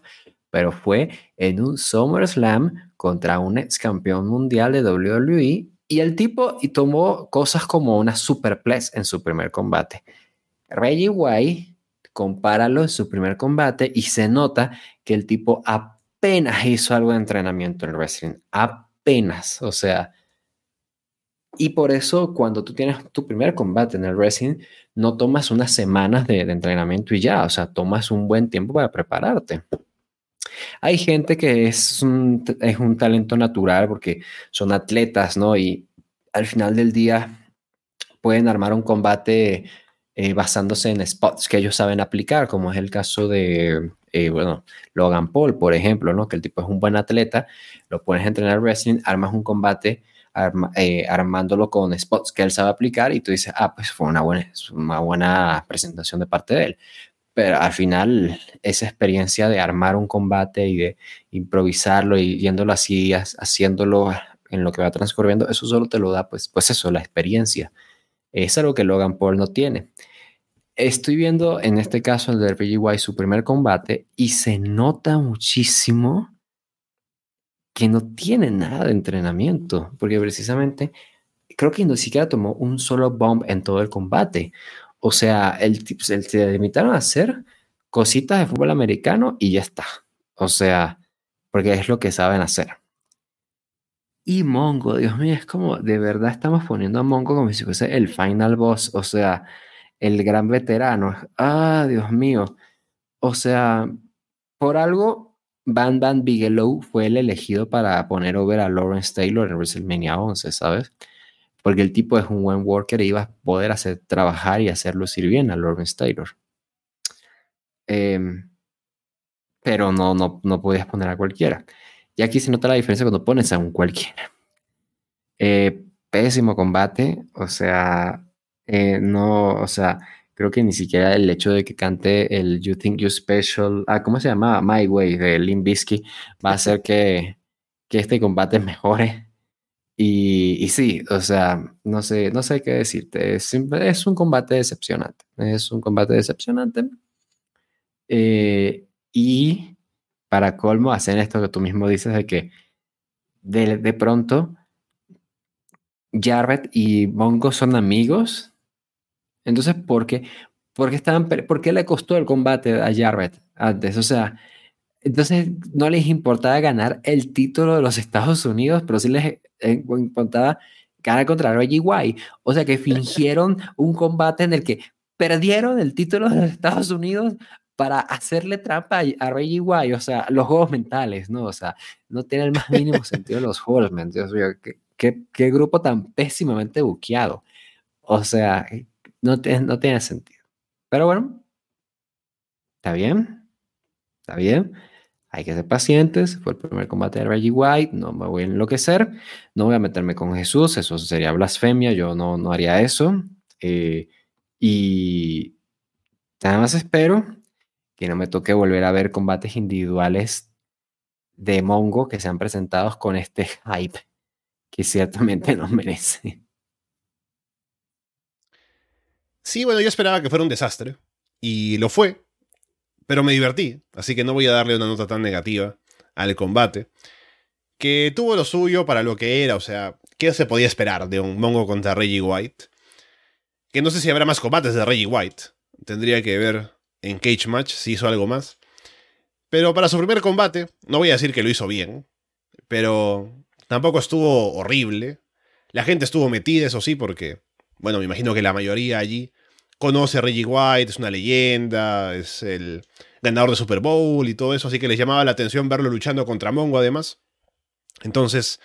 pero fue en un SummerSlam contra un ex campeón mundial de WWE y el tipo y tomó cosas como una superplex en su primer combate. Reggie White compáralo en su primer combate y se nota que el tipo apenas hizo algo de entrenamiento en el wrestling, apenas, o sea, y por eso cuando tú tienes tu primer combate en el wrestling, no tomas unas semanas de, entrenamiento y ya, o sea, tomas un buen tiempo para prepararte. Hay gente que es un, es un talento natural porque son atletas, ¿no? Y al final del día pueden armar un combate eh, basándose en spots que ellos saben aplicar, como es el caso de, eh, bueno, Logan Paul, por ejemplo, ¿no? Que el tipo es un buen atleta, lo pones a entrenar wrestling, armas un combate eh, armándolo con spots que él sabe aplicar y tú dices, ah, pues fue una buena, una buena presentación de parte de él. Pero al final, esa experiencia de armar un combate y de improvisarlo y yéndolo así, haciéndolo en lo que va transcurriendo, eso solo te lo da, pues, pues eso, la experiencia. Es algo que Logan Paul no tiene. Estoy viendo en este caso el de Reggie su primer combate y se nota muchísimo que no tiene nada de entrenamiento, porque precisamente creo que ni siquiera tomó un solo bomb en todo el combate. O sea, el, el, se limitaron a hacer cositas de fútbol americano y ya está. O sea, porque es lo que saben hacer. Y Mongo, Dios mío, es como, de verdad estamos poniendo a Mongo como si fuese el final boss, o sea, el gran veterano. Ah, Dios mío. O sea, por algo, Van Van Bigelow fue el elegido para poner over a Lawrence Taylor en WrestleMania 11, ¿sabes? Porque el tipo es un buen worker y iba a poder hacer trabajar y hacerlo ir bien a Lawrence Taylor. Em, pero no, no, no podías poner a cualquiera. Y aquí se nota la diferencia cuando pones a un cualquiera. Eh, pésimo combate, o sea, eh, no, o sea, creo que ni siquiera el hecho de que cante el You Think You Special, ah, ¿cómo se llama? My Way de Lim Bisky va a hacer que, que este combate mejore. Y, y, sí, o sea, no sé, no sé qué decirte. Es, es un combate decepcionante. Es un combate decepcionante. Eh, y para colmo, hacen esto que tú mismo dices de que de, de pronto Jarrett y Mongo son amigos. Entonces, ¿por qué, por qué, estaban, ¿por qué le costó el combate a Jarrett antes? O sea, entonces no les importaba ganar el título de los Estados Unidos, pero sí les eh, importaba ganar contra Reggie White. O sea que fingieron un combate en el que perdieron el título de los Estados Unidos para hacerle trampa a Reggie White. O sea, los juegos mentales, ¿no? O sea, no tiene el más mínimo sentido los juegos mentales. ¿qué, qué, qué, grupo tan pésimamente buqueado. O sea, no, no tiene sentido. Pero bueno, está bien, está bien. Hay que ser pacientes. Fue el primer combate de Reggie White. No me voy a enloquecer. No voy a meterme con Jesús. Eso sería blasfemia. Yo no, no haría eso. Eh, y nada más espero que no me toque volver a ver combates individuales de Mongo que sean presentados con este hype que ciertamente no merece. Sí, bueno, yo esperaba que fuera un desastre. Y lo fue pero me divertí, así que no voy a darle una nota tan negativa al combate. Que tuvo lo suyo para lo que era, o sea, ¿qué se podía esperar de un Mongo contra Reggie White? Que no sé si habrá más combates de Reggie White. Tendría que ver en Cage Match si hizo algo más. Pero para su primer combate, no voy a decir que lo hizo bien, pero tampoco estuvo horrible. La gente estuvo metida, eso sí, porque, bueno, me imagino que la mayoría allí conoce a Reggie White, es una leyenda, es el ganador de Super Bowl y todo eso, así que les llamaba la atención verlo luchando contra Mongo además. Entonces,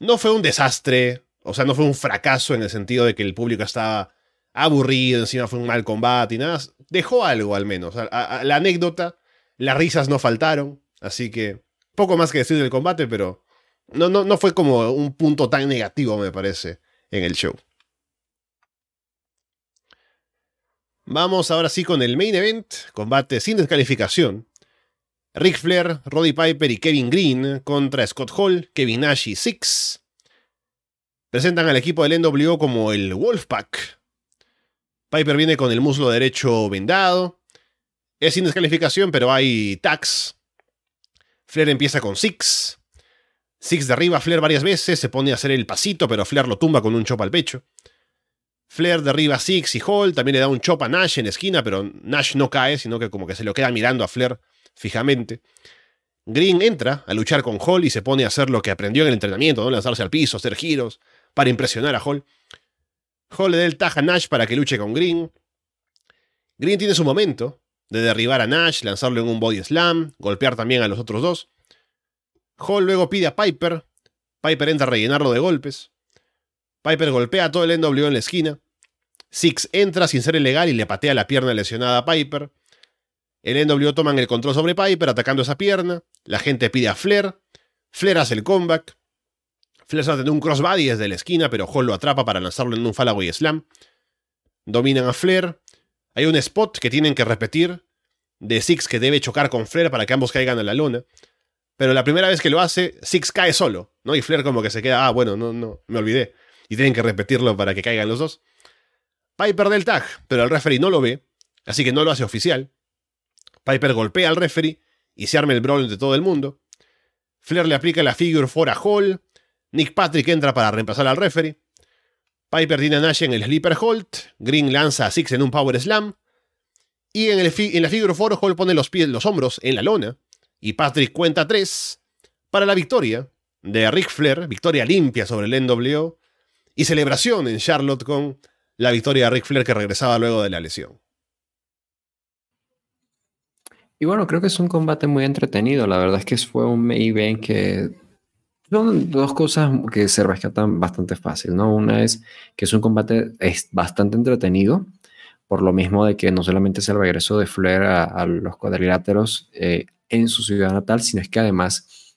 no fue un desastre, o sea, no fue un fracaso en el sentido de que el público estaba aburrido, encima fue un mal combate y nada, dejó algo al menos. la anécdota, las risas no faltaron, así que poco más que decir del combate, pero no, no, no fue como un punto tan negativo, me parece, en el show. Vamos ahora sí con el main event, combate sin descalificación. Rick Flair, Roddy Piper y Kevin Green contra Scott Hall, Kevin Nash y Six. Presentan al equipo del NWO como el Wolfpack. Piper viene con el muslo derecho vendado. Es sin descalificación, pero hay tags. Flair empieza con Six. Six derriba a Flair varias veces, se pone a hacer el pasito, pero Flair lo tumba con un chop al pecho. Flair derriba a Six y Hall, también le da un chop a Nash en esquina, pero Nash no cae, sino que como que se lo queda mirando a Flair fijamente. Green entra a luchar con Hall y se pone a hacer lo que aprendió en el entrenamiento, ¿no? lanzarse al piso, hacer giros, para impresionar a Hall. Hall le da el taja a Nash para que luche con Green. Green tiene su momento de derribar a Nash, lanzarlo en un body slam, golpear también a los otros dos. Hall luego pide a Piper. Piper entra a rellenarlo de golpes. Piper golpea a todo el NWO en la esquina. Six entra sin ser ilegal y le patea la pierna lesionada a Piper. El NWO toman el control sobre Piper atacando esa pierna. La gente pide a Flair. Flair hace el comeback. Flair a tener un crossbody desde la esquina, pero Hall lo atrapa para lanzarlo en un y slam. Dominan a Flair. Hay un spot que tienen que repetir de Six que debe chocar con Flair para que ambos caigan a la luna. Pero la primera vez que lo hace, Six cae solo, ¿no? Y Flair como que se queda, ah, bueno, no, no, me olvidé. Y tienen que repetirlo para que caigan los dos. Piper del tag, pero el referee no lo ve, así que no lo hace oficial. Piper golpea al referee y se arma el brawl entre todo el mundo. Flair le aplica la figure 4 a Hall. Nick Patrick entra para reemplazar al referee. Piper tiene a Nash en el sleeper hold. Green lanza a Six en un power slam. Y en, la figure 4 Hall pone los pies, los hombros en la lona. Y Patrick cuenta 3 para la victoria de Ric Flair, victoria limpia sobre el NWO. Y celebración en Charlotte con la victoria de Ric Flair que regresaba luego de la lesión. Y bueno, creo que es un combate muy entretenido. La verdad es que fue un main event que son dos cosas que se rescatan bastante fácil, ¿no? Una es que es un combate es bastante entretenido, por lo mismo de que no solamente es el regreso de Flair a, los cuadriláteros eh, en su ciudad natal, sino es que además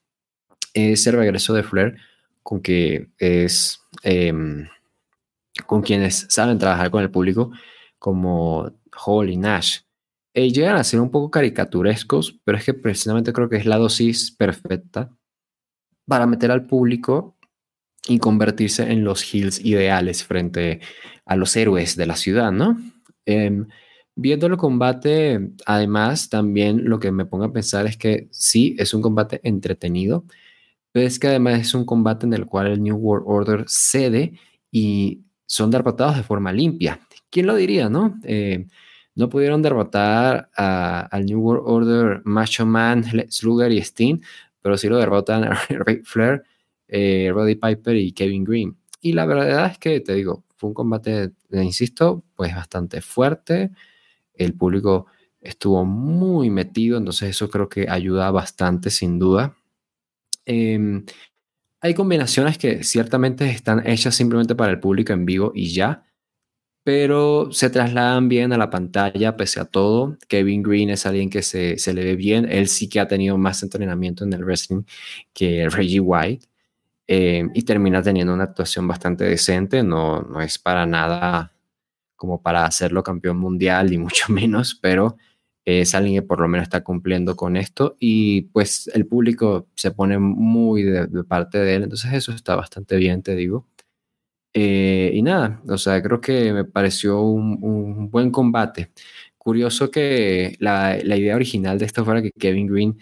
es el regreso de Flair con que es em, con quienes saben trabajar con el público, como Hall y Nash. Eh, llegan a ser un poco caricaturescos, pero es que precisamente creo que es la dosis perfecta para meter al público y convertirse en los heels ideales frente a los héroes de la ciudad, ¿no? Em, viendo el combate, además, también lo que me pongo a pensar es que sí, es un combate entretenido, pero es que además es un combate en el cual el New World Order cede y son derrotados de forma limpia. ¿Quién lo diría, no? Eh, no pudieron derrotar al New World Order Macho Man, Slugger y Steen, pero sí lo derrotan a Ric Flair, eh, Roddy Piper y Kevin Green. Y la verdad es que, te digo, fue un combate, insisto, pues bastante fuerte. El público estuvo muy metido, entonces eso creo que ayuda bastante, sin duda. Em, hay combinaciones que ciertamente están hechas simplemente para el público en vivo y ya, pero se trasladan bien a la pantalla pese a todo. Kevin Green es alguien que se, se le ve bien, él sí que ha tenido más entrenamiento en el wrestling que Reggie White. Eh, y termina teniendo una actuación bastante decente, no, no es para nada como para hacerlo campeón mundial, ni mucho menos, pero es alguien que por lo menos está cumpliendo con esto y pues el público se pone muy de, parte de él, entonces eso está bastante bien, te digo. Eh, y nada, o sea, creo que me pareció un, buen combate. Curioso que la, la, idea original de esto fuera que Kevin Green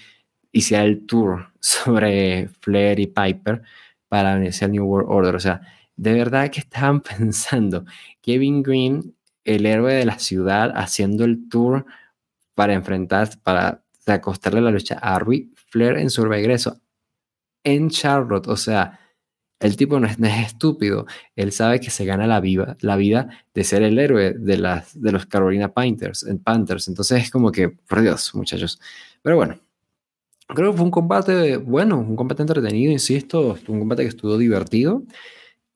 hiciera el tour sobre Flair y Piper, para venirse al New World Order. O sea, de verdad que estaban pensando Kevin Green, el héroe de la ciudad, haciendo el tour para enfrentar, para acostarle la lucha a Rui Flair en su regreso en Charlotte. O sea, el tipo no es, estúpido. Él sabe que se gana la, vida, la vida de ser el héroe de, las, de los Carolina Panthers, Panthers. Entonces es como que, por Dios, muchachos. Pero bueno, Creo que fue un combate bueno, un combate entretenido, insisto, un combate que estuvo divertido.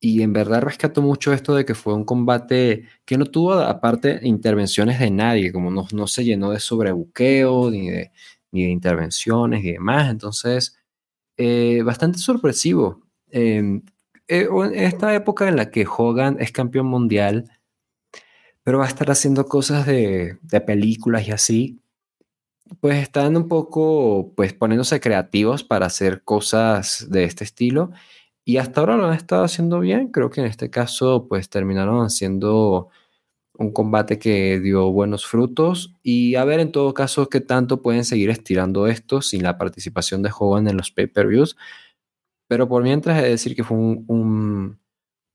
Y en verdad rescato mucho esto de que fue un combate que no tuvo, aparte, intervenciones de nadie, como no, no se llenó de sobrebuqueo, ni de, ni de intervenciones y demás. Entonces, eh, bastante sorpresivo. Em, eh, en esta época en la que Hogan es campeón mundial, pero va a estar haciendo cosas de, de películas y así, pues están un poco, pues poniéndose creativos para hacer cosas de este estilo y hasta ahora lo han estado haciendo bien. Creo que en este caso, pues terminaron haciendo un combate que dio buenos frutos y a ver en todo caso qué tanto pueden seguir estirando esto sin la participación de Hogan en los pay-per-views. Pero por mientras he de decir que fue un, un,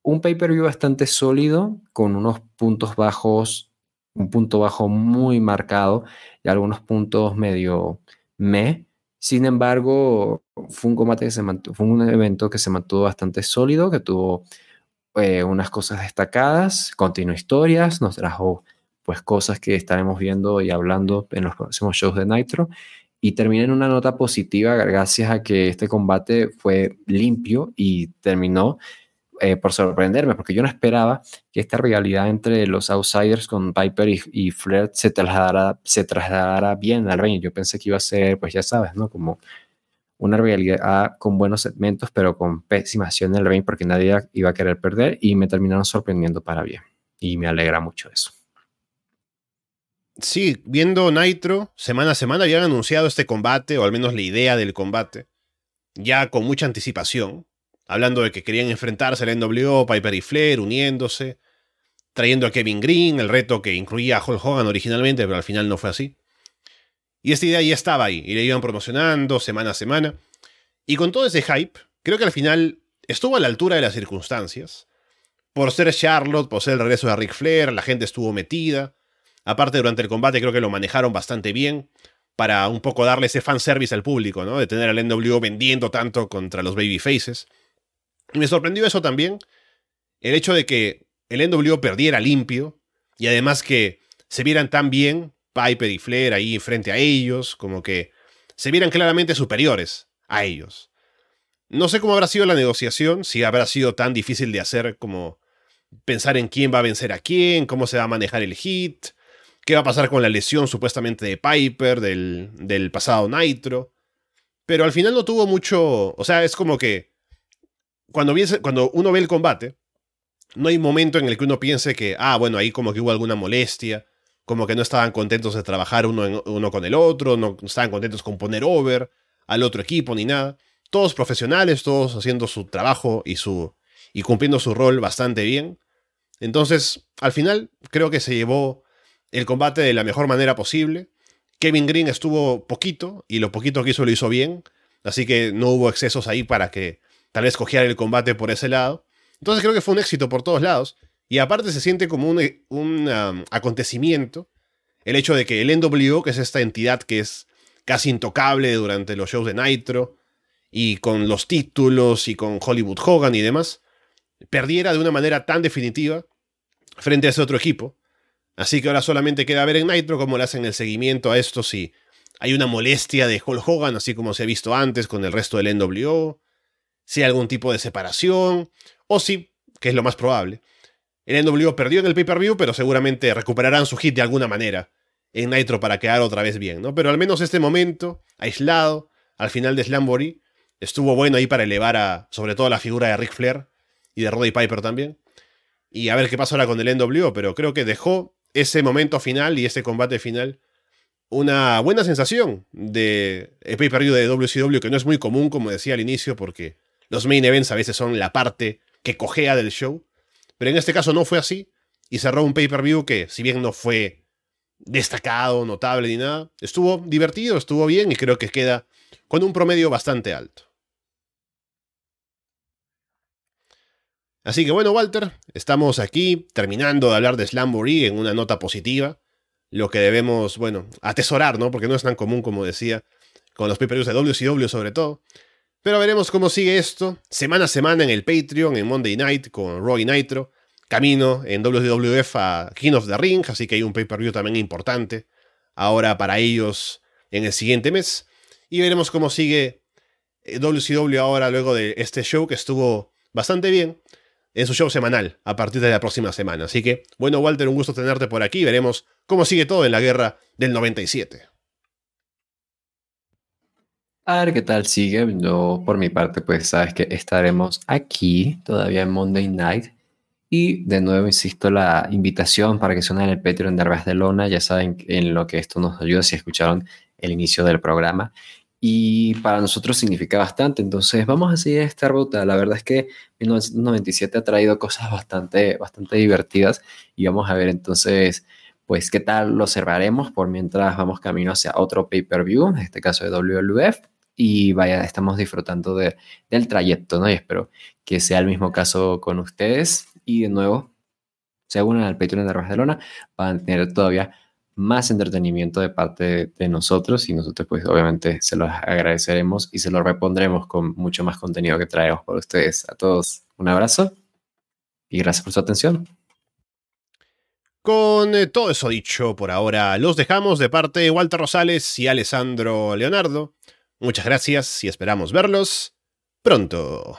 un pay-per-view bastante sólido con unos puntos bajos un punto bajo muy marcado y algunos puntos medio me. Sin embargo, fue un combate que se mantuvo, fue un evento que se mantuvo bastante sólido, que tuvo eh, unas cosas destacadas, continuó historias, nos trajo pues cosas que estaremos viendo y hablando en los próximos shows de Nitro. Y termina en una nota positiva gracias a que este combate fue limpio y terminó eh, por sorprenderme, porque yo no esperaba que esta rivalidad entre los outsiders con Piper y, Flair se trasladara, se trasladara bien al ring. Yo pensé que iba a ser, pues ya sabes, ¿no? Como una rivalidad con buenos segmentos, pero con pésima acción en el ring, porque nadie iba a querer perder y me terminaron sorprendiendo para bien. Y me alegra mucho eso. Sí, viendo Nitro, semana a semana habían anunciado este combate, o al menos la idea del combate, ya con mucha anticipación hablando de que querían enfrentarse al NWO, Piper y Flair, uniéndose, trayendo a Kevin Green, el reto que incluía a Hulk Hogan originalmente, pero al final no fue así. Y esta idea ya estaba ahí, y le iban promocionando semana a semana. Y con todo ese hype, creo que al final estuvo a la altura de las circunstancias. Por ser Charlotte, por ser el regreso de Ric Flair, la gente estuvo metida. Aparte, durante el combate creo que lo manejaron bastante bien para un poco darle ese fanservice al público, ¿no? De tener al NWO vendiendo tanto contra los babyfaces. Y me sorprendió eso también, el hecho de que el NWO perdiera limpio y además que se vieran tan bien Piper y Flair ahí frente a ellos, como que se vieran claramente superiores a ellos. No sé cómo habrá sido la negociación, si habrá sido tan difícil de hacer como pensar en quién va a vencer a quién, cómo se va a manejar el hit, qué va a pasar con la lesión supuestamente de Piper del, del pasado Nitro. Pero al final no tuvo mucho, o sea, es como que cuando, uno ve el combate, no hay momento en el que uno piense que, ah, bueno, ahí como que hubo alguna molestia, como que no estaban contentos de trabajar uno, uno con el otro, no estaban contentos con poner over al otro equipo ni nada. Todos profesionales, todos haciendo su trabajo y, su, y cumpliendo su rol bastante bien. Entonces, al final, creo que se llevó el combate de la mejor manera posible. Kevin Green estuvo poquito y lo poquito que hizo lo hizo bien. Así que no hubo excesos ahí para que tal vez cogiera el combate por ese lado. Entonces creo que fue un éxito por todos lados. Y aparte se siente como un, un um, acontecimiento el hecho de que el NWO, que es esta entidad que es casi intocable durante los shows de Nitro, y con los títulos y con Hollywood Hogan y demás, perdiera de una manera tan definitiva frente a ese otro equipo. Así que ahora solamente queda ver en Nitro cómo le hacen el seguimiento a esto, si hay una molestia de Hulk Hogan, así como se ha visto antes con el resto del NWO, si hay algún tipo de separación, o si, que es lo más probable, el NWO perdió en el pay-per-view, pero seguramente recuperarán su hit de alguna manera en Nitro para quedar otra vez bien, ¿no? Pero al menos este momento, aislado, al final de Slamboree, estuvo bueno ahí para elevar a, sobre todo, la figura de Ric Flair y de Roddy Piper también. Y a ver qué pasa ahora con el NWO, pero creo que dejó ese momento final y ese combate final una buena sensación de pay-per-view de WCW, que no es muy común, como decía al inicio, porque los main events a veces son la parte que cojea del show. Pero en este caso no fue así. Y cerró un pay-per-view que, si bien no fue destacado, notable ni nada, estuvo divertido, estuvo bien y creo que queda con un promedio bastante alto. Así que bueno, Walter, estamos aquí terminando de hablar de Slamboree en una nota positiva. Lo que debemos, bueno, atesorar, ¿no? Porque no es tan común como decía, con los pay-per-views de WCW sobre todo. Pero veremos cómo sigue esto semana a semana en el Patreon, en Monday Night con Roy Nitro. Camino en WWF a King of the Ring, así que hay un pay-per-view también importante ahora para ellos en el siguiente mes. Y veremos cómo sigue WCW ahora luego de este show que estuvo bastante bien en su show semanal a partir de la próxima semana. Así que, bueno, Walter, un gusto tenerte por aquí. Veremos cómo sigue todo en la guerra del 97. A ver qué tal sigue. Yo, por mi parte, pues sabes que estaremos aquí todavía en Monday Night. Y de nuevo, insisto, la invitación para que se unan el Patreon de Arbas de Lona. Ya saben en lo que esto nos ayuda si escucharon el inicio del programa. Y para nosotros significa bastante. Entonces, vamos a seguir esta ruta. La verdad es que 1997 ha traído cosas bastante, bastante divertidas. Y vamos a ver entonces pues qué tal lo cerraremos por mientras vamos camino hacia otro pay-per-view, en este caso de WLF, y vaya, estamos disfrutando de, del trayecto, ¿no? Y espero que sea el mismo caso con ustedes. Y de nuevo, se unan al Patreon de Barcelona, van a tener todavía más entretenimiento de parte de nosotros y nosotros pues obviamente se los agradeceremos y se los repondremos con mucho más contenido que traemos para ustedes. A todos un abrazo y gracias por su atención. Con eh, todo eso dicho por ahora, los dejamos de parte de Walter Rosales y Alessandro Leonardo. Muchas gracias y esperamos verlos pronto.